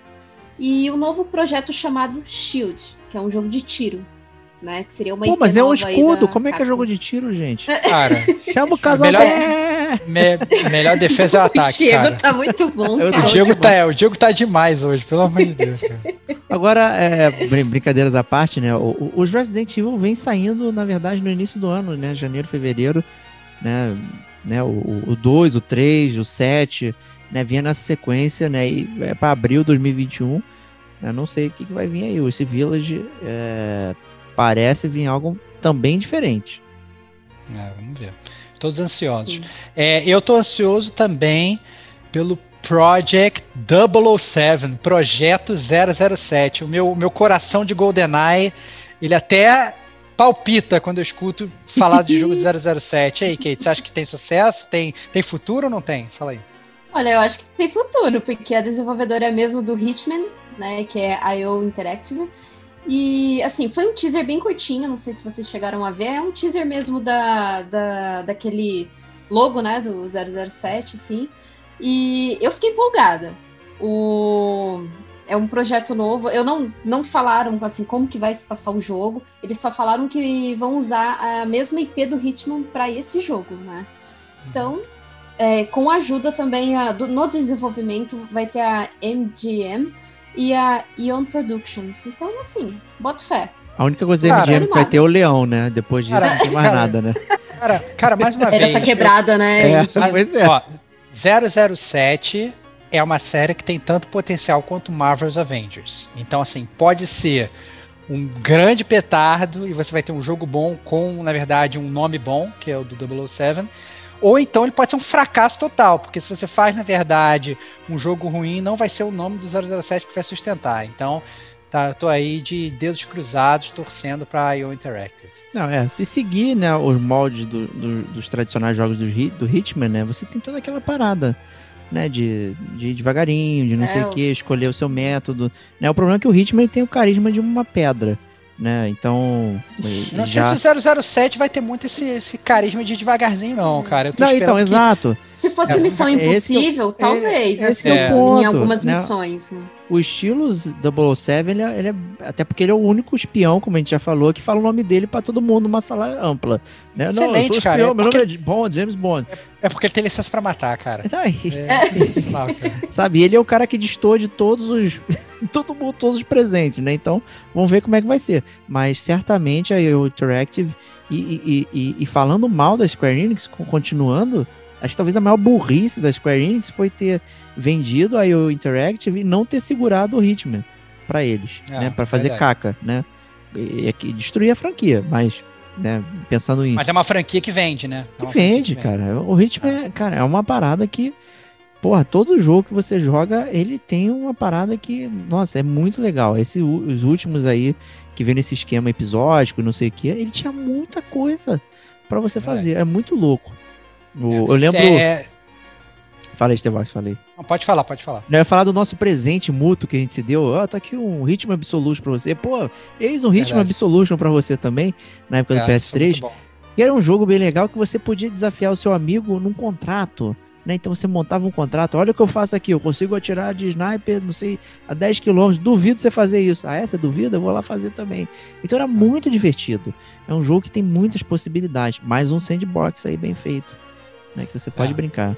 e o novo projeto chamado Shield, que é um jogo de tiro né? Que seria uma Pô, mas é um escudo. Como é que é jogo de tiro, gente? Cara, chama o casal. Melhor, me, melhor defesa é o ataque. O Diego cara. tá muito bom. Cara. O Diego tá, é, o Diego tá demais hoje, pelo amor de Deus. Cara. Agora, é, brincadeiras à parte, né? Os Resident Evil vem saindo, na verdade, no início do ano, né? Janeiro, fevereiro, né? né? O 2, o 3, o 7, né? Vinha nessa sequência, né? E é para abril de 2021. Eu não sei o que, que vai vir aí. Esse Village é, parece vir algo também diferente. É, vamos ver. Todos ansiosos. É, eu tô ansioso também pelo Project 007, Projeto 007. O meu, meu coração de GoldenEye, ele até palpita quando eu escuto falar de jogo de 007. E aí, Kate, você acha que tem sucesso? Tem, tem futuro ou não tem? Fala aí. Olha, eu acho que tem futuro, porque a desenvolvedora é mesmo do Hitman, né, que é IO Interactive, e, assim, foi um teaser bem curtinho, não sei se vocês chegaram a ver. É um teaser mesmo da, da, daquele logo, né, do 007, assim. E eu fiquei empolgada. O... É um projeto novo. Eu não, não falaram, assim, como que vai se passar o jogo. Eles só falaram que vão usar a mesma IP do Hitman para esse jogo, né? Então, é, com ajuda também a, do, no desenvolvimento, vai ter a MGM, e a Ion Productions. Então, assim, boto fé. A única coisa da MGM que vai ter é o leão, né? Depois disso cara, não tem mais cara, nada, né? Cara, cara, mais uma vez. Era tá quebrada, né? É, pois é. Ó, 007 é uma série que tem tanto potencial quanto Marvel's Avengers. Então, assim, pode ser um grande petardo e você vai ter um jogo bom com, na verdade, um nome bom, que é o do 007, ou então ele pode ser um fracasso total, porque se você faz, na verdade, um jogo ruim, não vai ser o nome do 007 que vai sustentar. Então, tá, eu tô aí de dedos cruzados torcendo para IO Interactive. Não, é, se seguir, né, os moldes do- do- dos tradicionais jogos do, do Hitman, né, você tem toda aquela parada, né, de, de ir devagarinho, de não É, sei o que, escolher o seu método, né, o problema é que o Hitman ele tem o carisma de uma pedra, né, então, Não já... sei se o 007 vai ter muito esse, esse carisma de devagarzinho, não, cara. Eu tô Não, então, que- exato, Se fosse É, Missão esse é o- Impossível, talvez, esse assim, é o ponto, em algumas né? missões. né? O estilo 007, ele é, ele é- até porque ele é o único espião, como a gente já falou, que fala o nome dele pra todo mundo numa sala ampla, né, não, Excelente, sou cara, espião, é meu porque- nome é Bond, James Bond, É porque ele tem licença pra matar, cara. Então, aí, É, cara. Sabe, ele é o cara que distor de todos os. todo mundo, todos os presentes, né? Então, vamos ver como é que vai ser. Mas certamente a IO Interactive, e, e, e, e falando mal da Square Enix, co- continuando, acho que talvez a maior burrice da Square Enix foi ter vendido a IO Interactive e não ter segurado o Hitman pra eles, Ah, né? Pra fazer verdade. caca, né? E, e que destruir a franquia, mas, né, pensando em Mas é uma franquia que vende, né? É que uma franquia vende, cara. O Hitman, é, cara, é uma parada que. Porra, todo jogo que você joga, ele tem uma parada que, nossa, é muito legal. Esse, os últimos aí, que vem nesse esquema episódico, não sei o que, ele tinha muita coisa pra você Verdade. fazer. É muito louco. O- eu lembro. É, Falei, Stevox, falei. não, pode falar, pode falar. Eu ia falar do nosso presente mútuo que a gente se deu. Ó, tá aqui um Hitman Absolution pra você. Pô, eis um Verdade. Absolution pra você também, na época do É, isso é PS3. muito bom. E era um jogo bem legal que você podia desafiar o seu amigo num contrato. Né? Então você montava um contrato. Olha o que eu faço aqui. Eu consigo atirar de sniper, não sei, a 10 km. Duvido você fazer isso. Ah, é? Você duvida? Eu vou lá fazer também. Então era muito divertido. É um jogo que tem muitas possibilidades. Mais um sandbox aí bem feito. Né? Que você pode É. brincar.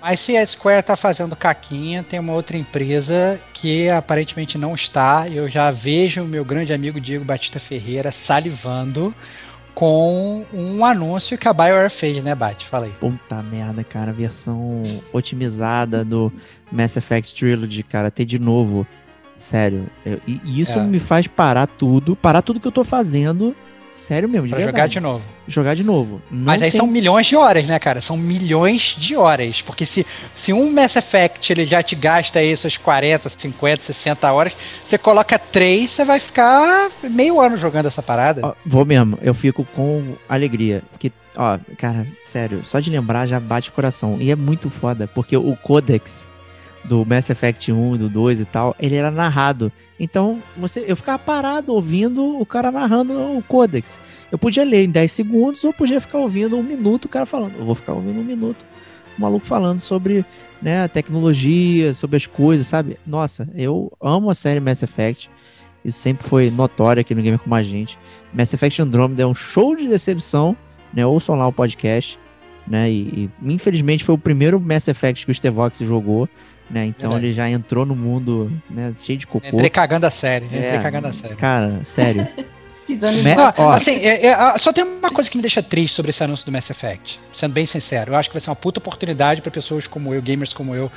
Mas se a Square tá fazendo caquinha, tem uma outra empresa que aparentemente não está. Eu já vejo o meu grande amigo Diego Batista Ferreira salivando com um anúncio que a BioWare fez, né, Bate? Fala aí. Puta merda, cara. Versão otimizada do Mass Effect Trilogy, cara. Ter de novo. Sério. eu- e e isso É. me faz parar tudo. Parar tudo que eu tô fazendo. Sério mesmo, de Pra jogar de novo. jogar de novo. Não Mas aí tem- são milhões de horas, né, cara? São milhões de horas. Porque se, se um Mass Effect ele já te gasta aí suas 40, 50, 60 horas, você coloca três, você vai ficar meio ano jogando essa parada. Ó, vou mesmo, eu fico com alegria. Porque, ó, cara, sério, só de lembrar já bate o coração. E é muito foda, porque o Codex do Mass Effect 1, do 2 e tal, ele era narrado. Então, você, eu ficava parado ouvindo o cara narrando o Codex. Eu podia ler em 10 segundos ou podia ficar ouvindo um minuto o cara falando. Eu vou ficar ouvindo um minuto o maluco falando sobre né, a tecnologia, sobre as coisas, sabe? Nossa, eu amo a série Mass Effect. Isso sempre foi notório aqui no Gamer Como a Gente. Mass Effect Andromeda é um show de decepção, né? Ouçam lá o podcast, né? E, e, infelizmente foi o primeiro Mass Effect que o Stevox jogou, né? Então Verdade. ele já entrou no mundo, né? Cheio de cocô. Entrei cagando a série. Entrei É, cagando a série. Cara, sério. Não, Ó. assim, é- é- só tem uma coisa que me deixa triste sobre esse anúncio do Mass Effect. Sendo bem sincero, eu acho que vai ser uma puta oportunidade para pessoas como eu, gamers como eu,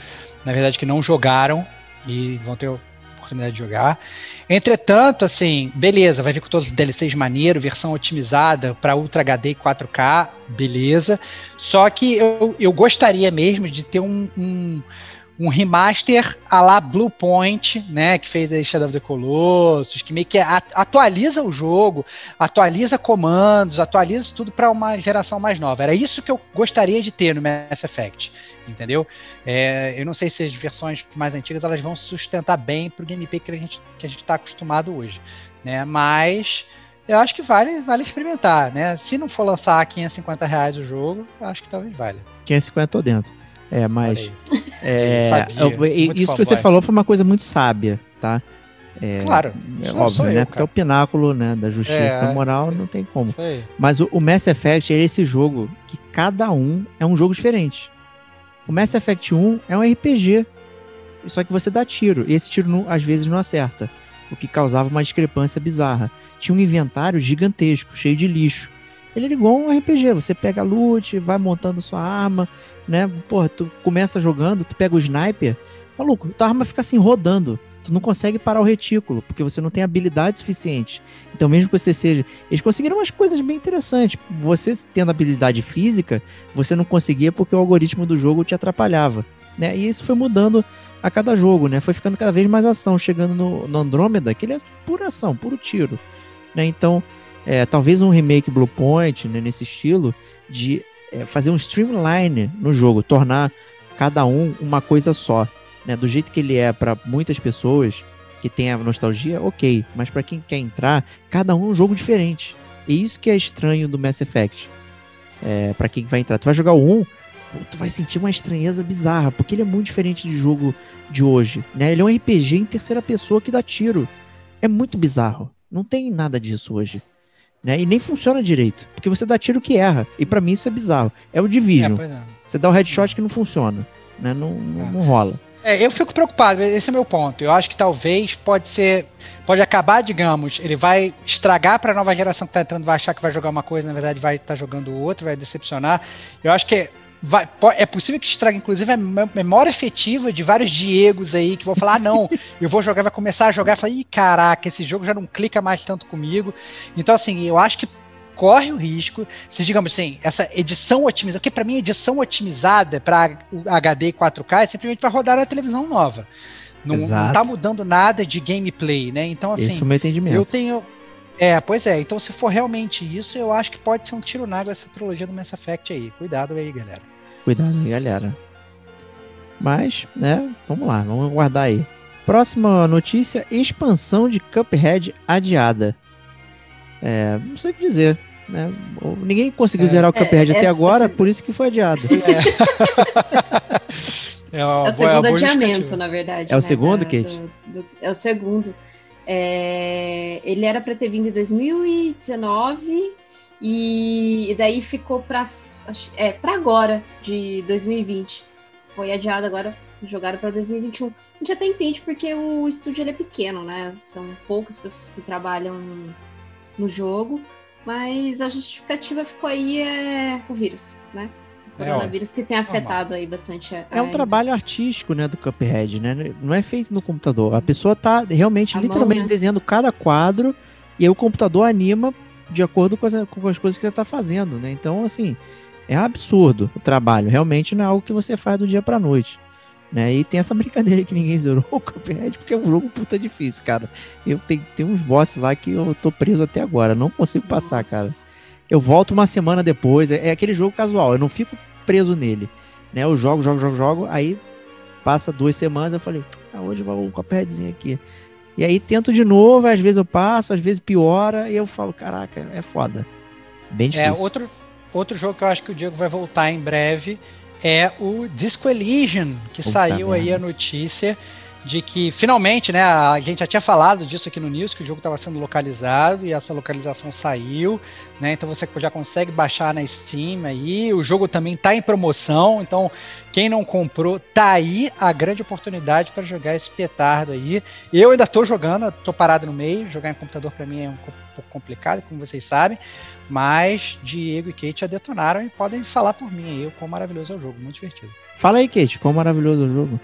na verdade, que não jogaram e vão ter a oportunidade de jogar. Entretanto, assim, beleza, vai vir com todos os DLCs maneiro, versão otimizada para Ultra HD e 4K, beleza. Só que eu, eu gostaria mesmo de ter um, um, um remaster a la Blue Point, né, que fez a Shadow of the Colossus, que meio que atualiza o jogo, atualiza comandos, atualiza tudo para uma geração mais nova. Era isso que eu gostaria de ter no Mass Effect, entendeu? É, eu não sei se as versões mais antigas elas vão sustentar bem pro gameplay que a gente que a gente está acostumado hoje, né? Mas eu acho que vale, vale experimentar, né? Se não for lançar a 550 reais o jogo, acho que talvez valha. 550 tô dentro. É, mas. É, isso que você falou foi uma coisa muito sábia, tá? É, Claro, é sou- óbvio, né? eu, Porque é o pináculo né, da justiça É. da moral, não tem como. Mas o, o Mass Effect é esse jogo que cada um é um jogo diferente. O Mass Effect 1 é um RPG, só que você dá tiro, e esse tiro não- às vezes não acerta, o que causava uma discrepância bizarra. Tinha um inventário gigantesco, cheio de lixo. Ele era igual um RPG, você pega loot, vai montando sua arma, né? Porra, tu começa jogando, tu pega o sniper, maluco, tua arma fica assim rodando. tu não consegue parar o retículo, porque você não tem habilidade suficiente. Então, mesmo que você seja. Eles conseguiram umas coisas bem interessantes. Você tendo habilidade física, você não conseguia porque o algoritmo do jogo te atrapalhava. Né? E isso foi mudando a cada jogo, né? Foi ficando cada vez mais ação, chegando no, no Andrômeda, que ele é pura ação, puro tiro. Né? Então, é, talvez um remake Blue Point, né, nesse estilo, de é, fazer um streamline no jogo, tornar cada um uma coisa só. Né? Do jeito que ele é para muitas pessoas que tem a nostalgia, ok. Mas para quem quer entrar, cada um é um jogo diferente. E isso que é estranho do Mass Effect. É, para quem vai entrar. Tu vai jogar o 1, tu vai sentir uma estranheza bizarra, porque ele é muito diferente de jogo de hoje. Né? Ele é um RPG em terceira pessoa que dá tiro. É muito bizarro. Não tem nada disso hoje. Né? E nem funciona direito, porque você dá tiro que erra. E para mim isso é bizarro. É o Division. É, é. Você dá o headshot que não funciona. Né? Não, não, é. não rola. É, eu fico preocupado, esse é meu ponto. Eu acho que talvez pode ser. Pode acabar, digamos, ele vai estragar para a nova geração que está entrando, vai achar que vai jogar uma coisa, na verdade vai estar tá jogando outra, vai decepcionar. Eu acho que Vai, é possível que estrague, inclusive, a memória efetiva de vários Diegos aí que vão falar: ah, não, eu vou jogar, vai começar a jogar e falar: ih, caraca, esse jogo já não clica mais tanto comigo. Então, assim, eu acho que corre o risco, se digamos assim, essa edição otimizada, porque para mim edição otimizada para HD 4K é simplesmente para rodar na televisão nova. Não, não tá mudando nada de gameplay, né? Então assim, Esse é o meu entendimento. eu tenho é, pois é. Então, se for realmente isso, eu acho que pode ser um tiro na água essa trilogia do Mass Effect aí. Cuidado aí, galera. Cuidado aí, galera. Mas, né, vamos lá, vamos aguardar aí. Próxima notícia: expansão de Cuphead adiada. É, não sei o que dizer. Né? Ninguém conseguiu é, zerar o Cuphead é, até agora, essa... por isso que foi adiado. É, é, o segundo adiamento, na verdade. É o né, segundo, da, Kate? Do, do, é o segundo. É, ele era para ter vindo em 2019 e, e daí ficou para é, para agora, de 2020. Foi adiado agora, jogaram para 2021. A gente até entende porque o estúdio ele é pequeno, né? São poucas pessoas que trabalham no jogo. Mas a justificativa ficou aí é o vírus, né? O é, coronavírus é, que tem afetado aí bastante a, É um trabalho artístico, né, do Cuphead, né? Não é feito no computador. A pessoa tá realmente, a literalmente, mão, né? desenhando cada quadro e aí o computador anima de acordo com as, com as coisas que você tá fazendo, né? Então, assim, é absurdo o trabalho. Realmente não é algo que você faz do dia pra noite. Né? E tem essa brincadeira que ninguém zerou o Cuphead, porque é um jogo puta difícil, cara. Eu tenho, tem uns bosses lá que eu tô preso até agora, não consigo passar, Nossa. cara. Eu volto uma semana depois, é, é, aquele jogo casual, eu não fico preso nele. Né? Eu jogo, jogo, jogo, jogo, aí passa duas semanas, eu falei, ah, hoje vai um Cupheadzinho aqui. E aí tento de novo, às vezes eu passo, às vezes piora, e eu falo, caraca, é foda. Bem é, difícil. É, outro, outro jogo que eu acho que o Diego vai voltar em breve é o Disco Elysium, que Puta saiu aí a notícia de que finalmente, né, a gente já tinha falado disso aqui no News, que o jogo estava sendo localizado e essa localização saiu, né, então você já consegue baixar na Steam aí, o jogo também está em promoção, então quem não comprou, tá aí a grande oportunidade para jogar esse petardo aí. Eu ainda estou jogando, estou parado no meio, jogar em computador para mim é um pouco complicado, como vocês sabem, mas Diego e Kate já detonaram e podem falar por mim aí o quão maravilhoso é o jogo, muito divertido. Fala aí, Kate, quão maravilhoso é o jogo.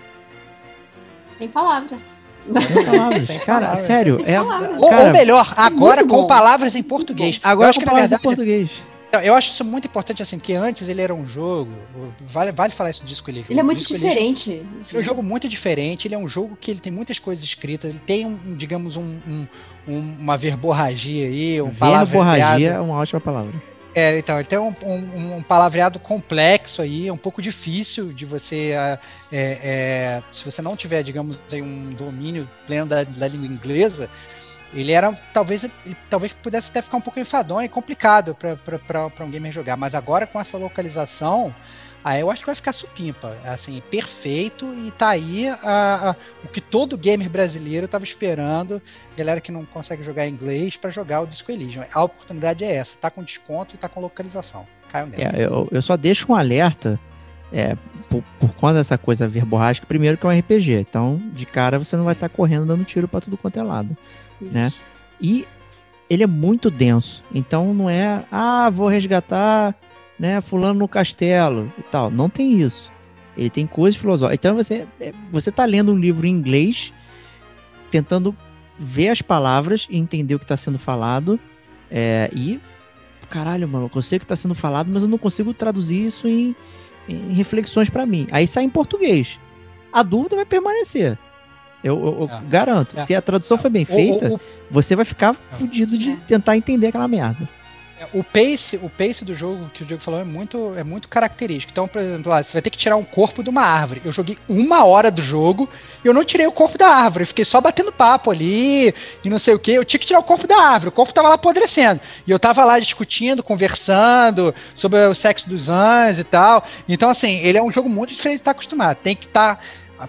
Sem palavras. Sem palavras. Sem cara, palavras. sério. É, ou, cara, ou, melhor, agora com palavras em português. Agora com palavras verdade, em português. Então, eu acho isso muito importante, assim, que antes ele era um jogo. Vale, vale falar isso do disco Ele é muito diferente. Ele é um jogo muito diferente. Ele é um jogo que ele tem muitas coisas escritas. Ele tem, um, digamos, um, um, uma verborragia aí, um Verborragia é uma ótima palavra. É, então, tem um, um, um, palavreado complexo aí, é um pouco difícil de você. É, é, se você não tiver, digamos, um domínio pleno da, da língua inglesa, ele era talvez talvez pudesse até ficar um pouco enfadonho e complicado para um gamer jogar, mas agora com essa localização, aí eu acho que vai ficar supimpa, assim, perfeito e tá aí a, a, o que todo gamer brasileiro estava esperando, galera que não consegue jogar inglês para jogar o Disco Elysium. A oportunidade é essa, tá com desconto e tá com localização. Caiu nela. É, eu, eu só deixo um alerta é, por, por conta dessa coisa verborrágica, primeiro que é um RPG, então de cara você não vai estar tá correndo dando tiro para tudo quanto é lado né? E ele é muito denso. Então não é, ah, vou resgatar, né, fulano no castelo e tal. Não tem isso. Ele tem coisas filosóficas. Então você é, você tá lendo um livro em inglês tentando ver as palavras e entender o que está sendo falado. É, e, caralho, mano, eu sei o que está sendo falado, mas eu não consigo traduzir isso em, em reflexões para mim. Aí sai em português. A dúvida vai permanecer. Eu, eu- eu É. garanto. É. Se a tradução foi bem O- feita, o- você vai ficar fudido de tentar entender aquela merda. É, O pace, o pace do jogo que o Diego falou é muito, é muito característico. Então, por exemplo, lá, você vai ter que tirar um corpo de uma árvore. Eu joguei uma hora do jogo e eu não tirei o corpo da árvore. Fiquei só batendo papo ali e não sei o que. Eu tinha que tirar o corpo da árvore. O corpo tava lá apodrecendo. E eu tava lá discutindo, conversando sobre o sexo dos anjos e tal. Então, assim, ele é um jogo muito diferente de estar acostumado. Tem que estar.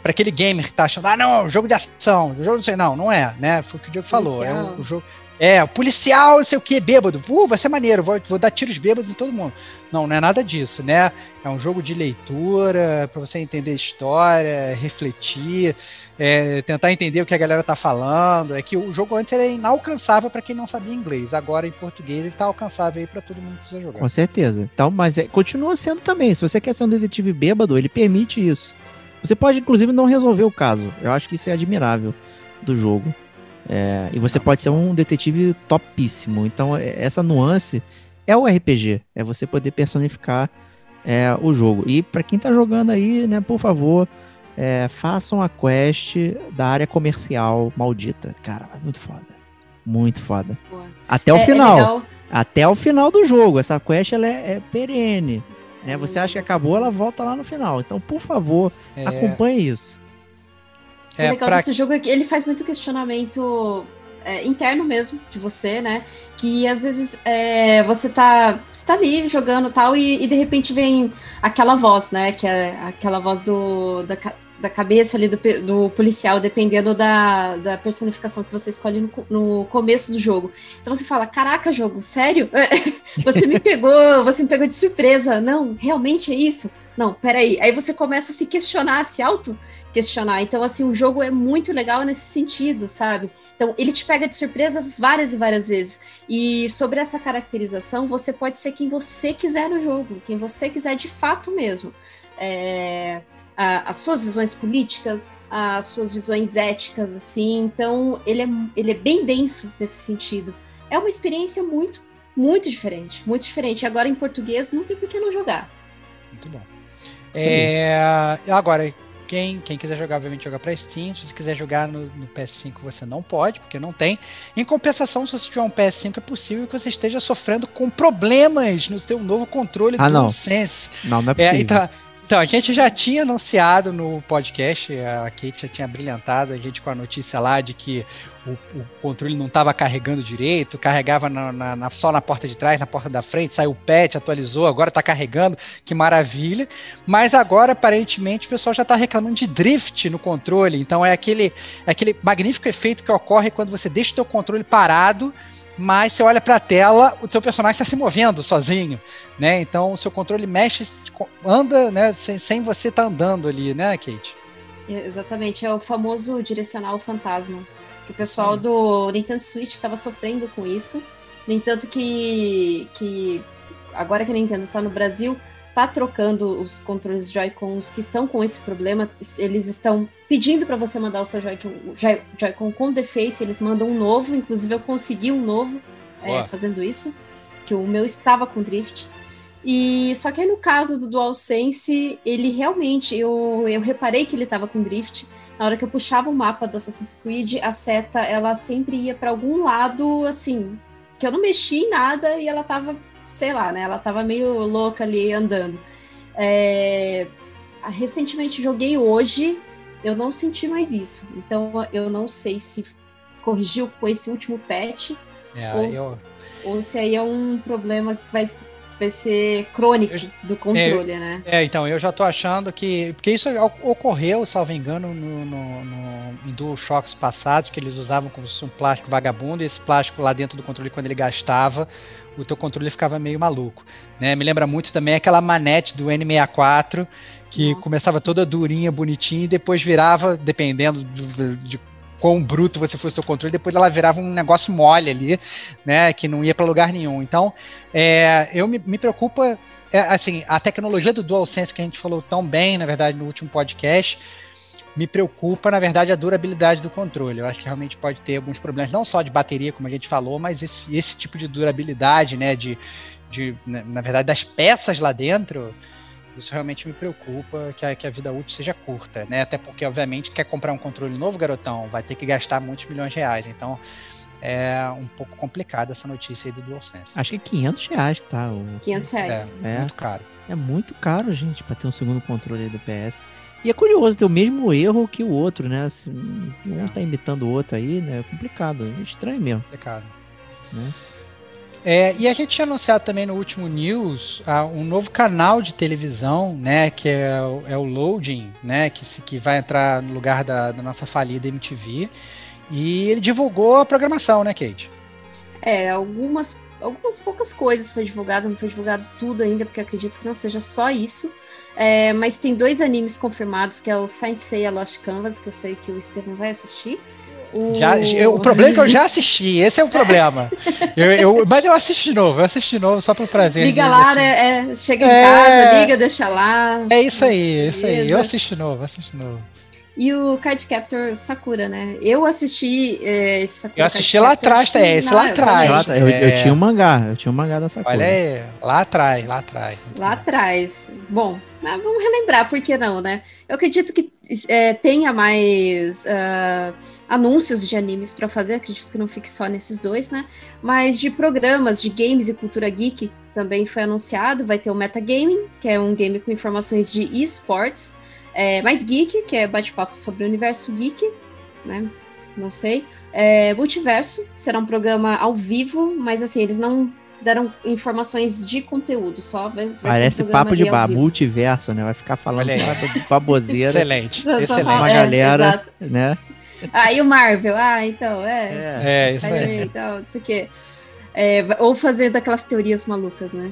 Pra aquele gamer que tá achando, ah, não, jogo de ação, jogo não sei, não, não é, né? Foi o que o Diego falou. É o jogo. É, o policial, não sei o que, bêbado. Uh, vai ser maneiro, vou, vou dar tiros bêbados em todo mundo. Não, não é nada disso, né? É um jogo de leitura, pra você entender história, refletir, é, tentar entender o que a galera tá falando. É que o jogo antes era inalcançável pra quem não sabia inglês. Agora, em português, ele tá alcançável aí pra todo mundo que quiser jogar. Com certeza. Então, mas é- continua sendo também. Se você quer ser um detetive bêbado, ele permite isso. Você pode, inclusive, não resolver o caso. Eu acho que isso é admirável do jogo. É, e você pode ser um detetive topíssimo. Então, é- essa nuance é o RPG. É você poder personificar é, o jogo. E pra quem tá jogando aí, né, por favor, é, façam a quest da área comercial maldita. Cara, é muito foda. Muito foda. Boa. Até o É- é final até o final do jogo. Essa quest ela é, é perene. Né? Você acha que acabou, ela volta lá no final. Então, por favor, É, acompanhe isso. O é, legal pra- desse jogo é que ele faz muito questionamento é, interno mesmo de você, né? Que às vezes é, você tá, você tá ali jogando tal e, e de repente vem aquela voz, né? Que é aquela voz do, da, da cabeça ali do, do policial, dependendo da, da personificação que você escolhe no, no começo do jogo. Então você fala: Caraca, jogo, sério? você me pegou, você me pegou de surpresa. Não, realmente é isso? Não, peraí. Aí você começa a se questionar, a se auto questionar. Então, assim, o jogo é muito legal nesse sentido, sabe? Então, ele te pega de surpresa várias e várias vezes. E sobre essa caracterização, você pode ser quem você quiser no jogo, quem você quiser de fato mesmo. É, a- as suas visões políticas, as suas visões éticas, assim. Então, ele é, ele é bem denso nesse sentido. É uma experiência muito, muito diferente. Muito diferente. Agora, em português, não tem por que não jogar. Muito bom. É, agora, quem, quem quiser jogar, obviamente, joga pra Steam. Se você quiser jogar no, no PS5, você não pode, porque não tem. Em compensação, se você tiver um PS5, é possível que você esteja sofrendo com problemas no seu novo controle Ah, não. DualSense. Não, não é É, possível. então, então, a gente já tinha anunciado no podcast, a Kate já tinha brilhantado a gente com a notícia lá de que o, o controle não estava carregando direito, carregava na- na- na- só na porta de trás, na porta da frente, saiu o patch, atualizou, agora está carregando, que maravilha. Mas agora, aparentemente, o pessoal já está reclamando de drift no controle. Então é aquele, é aquele magnífico efeito que ocorre quando você deixa o teu controle parado mas você olha para a tela, o seu personagem está se movendo sozinho, né? Então o seu controle mexe, anda, né? Sem, sem você estar andando ali, né, Kate? Exatamente, é o famoso direcional fantasma. Que o pessoal do Nintendo Switch estava sofrendo com isso. No entanto, que, que agora que a Nintendo está no Brasil, tá trocando os controles Joy-Cons que estão com esse problema. Eles estão pedindo para você mandar o seu Joy-Con Joy Joy-Con com defeito, eles mandam um novo. Inclusive, eu consegui um novo é, fazendo isso, que o meu estava com drift. E só que aí no caso do DualSense, ele realmente, eu, eu reparei que ele estava com drift. Na hora que eu puxava o mapa do Assassin's Creed, a seta ela sempre ia para algum lado, assim, que eu não mexi em nada e ela tava, sei lá, né? Ela tava meio louca ali andando. É, recentemente joguei hoje, eu não senti mais isso. Então eu não sei se corrigiu com esse último patch É, Ou- eu, ou se aí é um problema que vai, vai ser crônico do controle, né? é, então, eu já tô achando que. Porque isso ocorreu, salvo engano, no, no, no, em DualShocks passados, que eles usavam como se fosse um plástico vagabundo, e esse plástico lá dentro do controle, quando ele gastava, o teu controle ficava meio maluco. Né? Me lembra muito também aquela manete do N64, que Nossa, começava toda durinha, bonitinha, e depois virava, dependendo de, de quão bruto você fosse o seu controle, depois ela virava um negócio mole ali, né? Que não ia para lugar nenhum. Então, é, eu me, me preocupa, é, assim, a tecnologia do DualSense que a gente falou tão bem, na verdade, no último podcast, me preocupa, na verdade, a durabilidade do controle. Eu acho que realmente pode ter alguns problemas, não só de bateria, como a gente falou, mas esse, esse tipo de durabilidade, né? De, de, na verdade, das peças lá dentro. Isso realmente me preocupa que a, que a vida útil seja curta, né? Até porque, obviamente, quer comprar um controle novo, garotão, vai ter que gastar muitos milhões de reais. Então, é um pouco complicada essa notícia aí do DualSense. Acho que é 500 reais, tá? O... 500 reais. É, É. muito caro. É muito caro, gente, pra ter um segundo controle aí do PS. E é curioso ter o mesmo erro que o outro, né? Assim, um É. tá imitando o outro aí, né? É complicado, é estranho mesmo. complicado. Né? É, e a gente tinha anunciado também no último news ah, um novo canal de televisão, né, que é, é o Loading, né, que, se, que vai entrar no lugar da, da nossa falida MTV. E ele divulgou a programação, né, Kate? É, algumas, algumas poucas coisas foi divulgado, não foi divulgado tudo ainda, porque acredito que não seja só isso. É, mas tem dois animes confirmados, que é o Saint Seiya Lost Canvas, que eu sei que o Estevam vai assistir. O... Já, eu- o problema é que eu já assisti, esse é o problema. Eu, eu- mas eu assisti de novo, eu assisti de novo só por prazer. Liga lá, assim. né? É, chega em É. casa, liga, deixa lá. É isso aí, é isso aí. Eu assisti de novo, assisti de novo. E o Card Captor Sakura, né? Eu assisti é, esse Sakura Eu assisti Card lá atrás, é, esse lá atrás. Eu, eu, eu é. tinha um mangá, eu tinha um mangá da Sakura. Olha aí, lá atrás, lá atrás. Lá atrás. Bom, mas vamos relembrar, por que não, né? Eu acredito que é, tenha mais ah, anúncios de animes pra fazer, acredito que não fique só nesses dois, né? Mas de programas de games e cultura geek também foi anunciado. Vai ter o Metagaming, que é um game com informações de esports. É, mais geek, que é bate-papo sobre o universo geek, né? Não sei. É, Multiverso, será um programa ao vivo, mas assim, eles não deram informações de conteúdo, só vai, vai ser um Parece programa papo de bar, multiverso, né? Vai ficar falando só de baboseira, Excelente, Só- só excelente. fala- Uma é, galera. exato. né? Ah, e o Marvel? Ah, então, é. É. É, isso aí. e tal, não sei o quê. É, ou fazendo aquelas teorias malucas, né?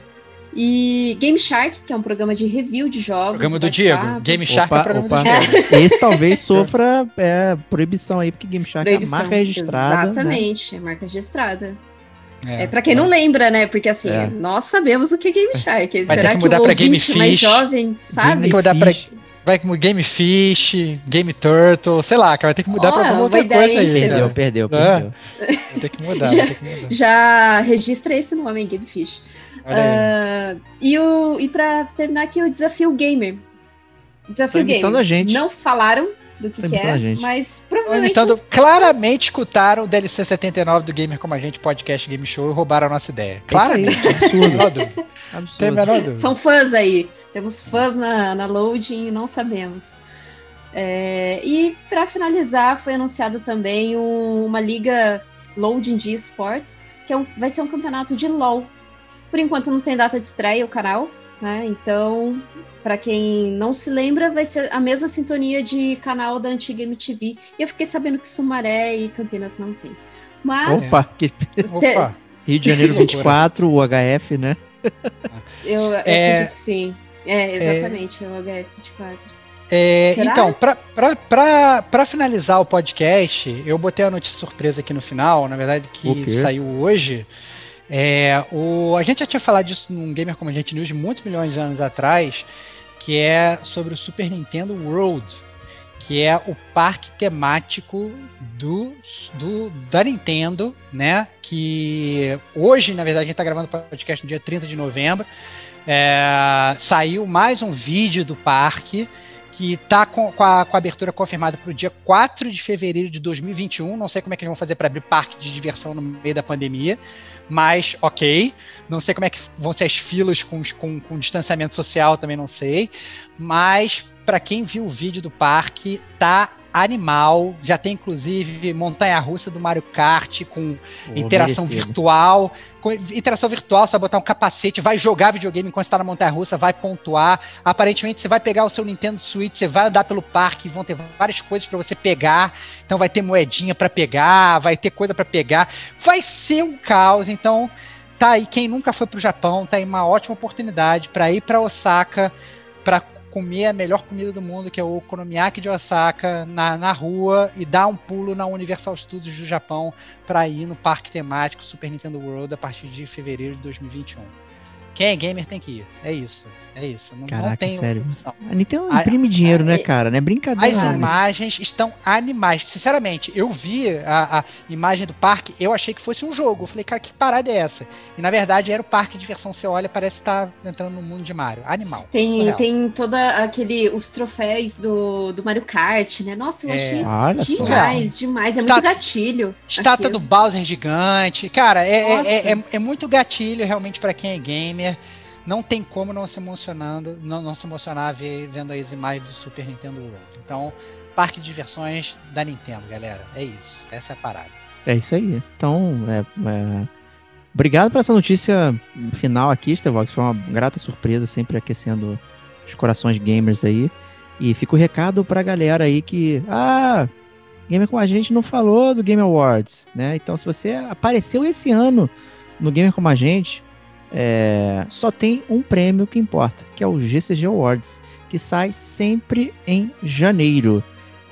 E Game Shark, que é um programa de review de jogos. Programa do. Diego. Game Shark é o Opa, programa opa. do Diego. Esse talvez sofra é, proibição aí, porque Game Shark é Proibição. marca registrada. né? Exatamente, é marca registrada. É, É, pra quem não lembra, né? Porque assim, É. nós sabemos o que é Game Shark. Vai ter Será que que, mudar o pra Game ouvinte mais Fish. jovem sabe? Tem que mudar pra Fish. Vai com Game Fish, Game Turtle, sei lá, cara, vai ter que mudar Ó, pra alguma uma outra coisa aí. Cara. Perdeu, perdeu, É. perdeu. Vai ter que mudar, Já- vai ter que mudar. Já registra esse nome, Game Fish. Ah, e, o, e pra terminar aqui, o Desafio Gamer. Desafio Tá Gamer. Não falaram do que, que é, mas provavelmente. Imitando, claramente escutaram o DLC 79 do Gamer Como a Gente Podcast Game Show e roubaram a nossa ideia. Claramente. Absurdo. absurdo. São fãs aí. Temos fãs na, na loading e não sabemos. É, e para finalizar, foi anunciado também um- uma liga loading de esportes, que é um- vai ser um campeonato de LoL. Por enquanto não tem data de estreia o canal, né? Então, para quem não se lembra, vai ser a mesma sintonia de canal da antiga MTV. E eu fiquei sabendo que Sumaré e Campinas não tem. Mas Opa, que você- Opa, Rio de Janeiro Que loucura. 24, o HF, né? eu, eu É- acredito que sim. É, exatamente, é o HF24. É, Será? então, pra finalizar o podcast, eu botei a notícia surpresa aqui no final, na verdade, que saiu hoje. É, o, a gente já tinha falado disso num Gamer Como a Gente News muitos milhões de anos atrás, que é sobre o Super Nintendo World, que é o parque temático do, do da Nintendo, né? Que hoje, na verdade, a gente está gravando o podcast no dia 30 de novembro. É, saiu mais um vídeo do parque que tá com, com, a, com a abertura confirmada para o dia 4 de fevereiro de 2021. Não sei como é que eles vão fazer para abrir parque de diversão no meio da pandemia, mas ok. Não sei como é que vão ser as filas com, com, com distanciamento social, também não sei. Mas para quem viu o vídeo do parque, tá animal. Já tem inclusive montanha-russa do Mario Kart com Pô, interação merecido. virtual. Com interação virtual, você vai botar um capacete, vai jogar videogame enquanto está na montanha russa, vai pontuar. Aparentemente, você vai pegar o seu Nintendo Switch, você vai andar pelo parque, vão ter várias coisas para você pegar. Então, vai ter moedinha para pegar, vai ter coisa para pegar. Vai ser um caos. Então, tá aí. Quem nunca foi pro Japão, tá aí uma ótima oportunidade para ir para Osaka, para comer a melhor comida do mundo, que é o Okonomiyaki de Osaka, na, na rua e dar um pulo na Universal Studios do Japão para ir no parque temático Super Nintendo World a partir de fevereiro de 2021. Quem é gamer tem que ir. É isso. É isso. Não, não Caraca, tem sério. opção. A Nintendo A- imprime dinheiro, né, é- cara? Não é brincadeira. As não. imagens estão animais. Sinceramente, eu vi a, a imagem do parque, eu achei que fosse um jogo. Eu falei, cara, que parada é essa? E na verdade era o parque de diversão. Você olha, parece estar entrando no mundo de Mario. Animal. Tem, tem toda aquele os troféus do, do Mario Kart, né? Nossa, eu É. achei só. demais, demais. É muito gatilho. Estátua do. Bowser gigante. Cara, é, é, é, é- é muito gatilho realmente pra quem é gamer. Não tem como não se emocionando, não, não se emocionar vendo as imagens do Super Nintendo World. Então, parque de diversões da Nintendo, galera. É isso. Essa é a parada. É isso aí. Então, é, é, obrigado por essa notícia final aqui, Stevox. Foi uma grata surpresa, sempre aquecendo os corações gamers aí. E fica o recado pra galera aí que. Ah, Gamer com a gente não falou do Game Awards, né? Então, se você apareceu esse ano no Gamer com a gente, é, só tem um prêmio que importa, que é o GCG Awards, que sai sempre em janeiro.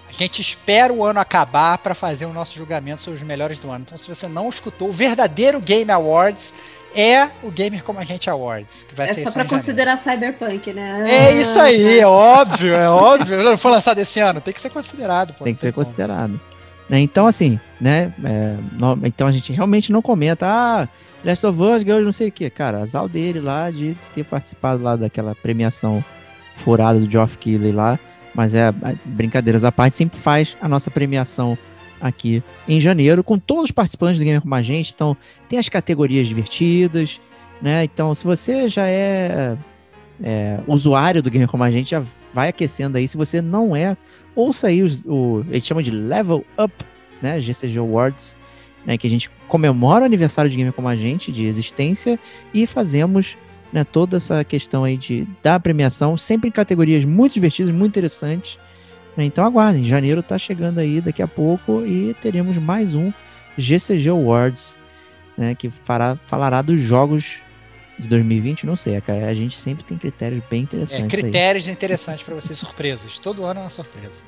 A gente espera o ano acabar para fazer o nosso julgamento sobre os melhores do ano. Então, se você não escutou, o verdadeiro Game Awards é o Gamer Como a Gente Awards. Que vai É ser só janeiro. considerar Cyberpunk, né? É isso aí, é óbvio, é óbvio. Não foi lançado esse ano, tem que ser considerado. Pô, tem que ser como. Né, Então, assim, né? é, então a gente realmente não comenta, ah, Last of Us ganhou não sei o quê. Cara, azar dele lá de ter participado lá daquela premiação furada do Geoff Keighley lá. Mas é, é, brincadeiras à parte, sempre faz a nossa premiação aqui em janeiro, com todos os participantes do Gamer Como a Gente. Então, tem as categorias divertidas, né? Então, se você já é, é, usuário do Gamer Como a Gente, já vai aquecendo aí. Se você não é, ouça aí os, o. Ele chama de Level Up, né? GCG Awards, né? Que a gente comemora o aniversário de Gamer Como a Gente, de existência, e fazemos né, toda essa questão aí de, da premiação, sempre em categorias muito divertidas, muito interessantes. né? Então aguardem, janeiro tá chegando aí daqui a pouco e teremos mais um GCG Awards, né, que fará, falará dos jogos de 2020, não sei, cara, a gente sempre tem critérios bem É, interessantes aí. critérios interessantes para vocês, surpresas. Todo ano é uma surpresa.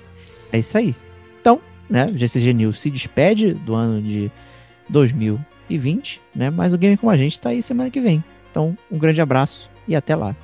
É isso aí. Então, né, o GCG News se despede do ano de 2020, né, mas o Game Com a Gente tá aí semana que vem. Então, um grande abraço e até lá.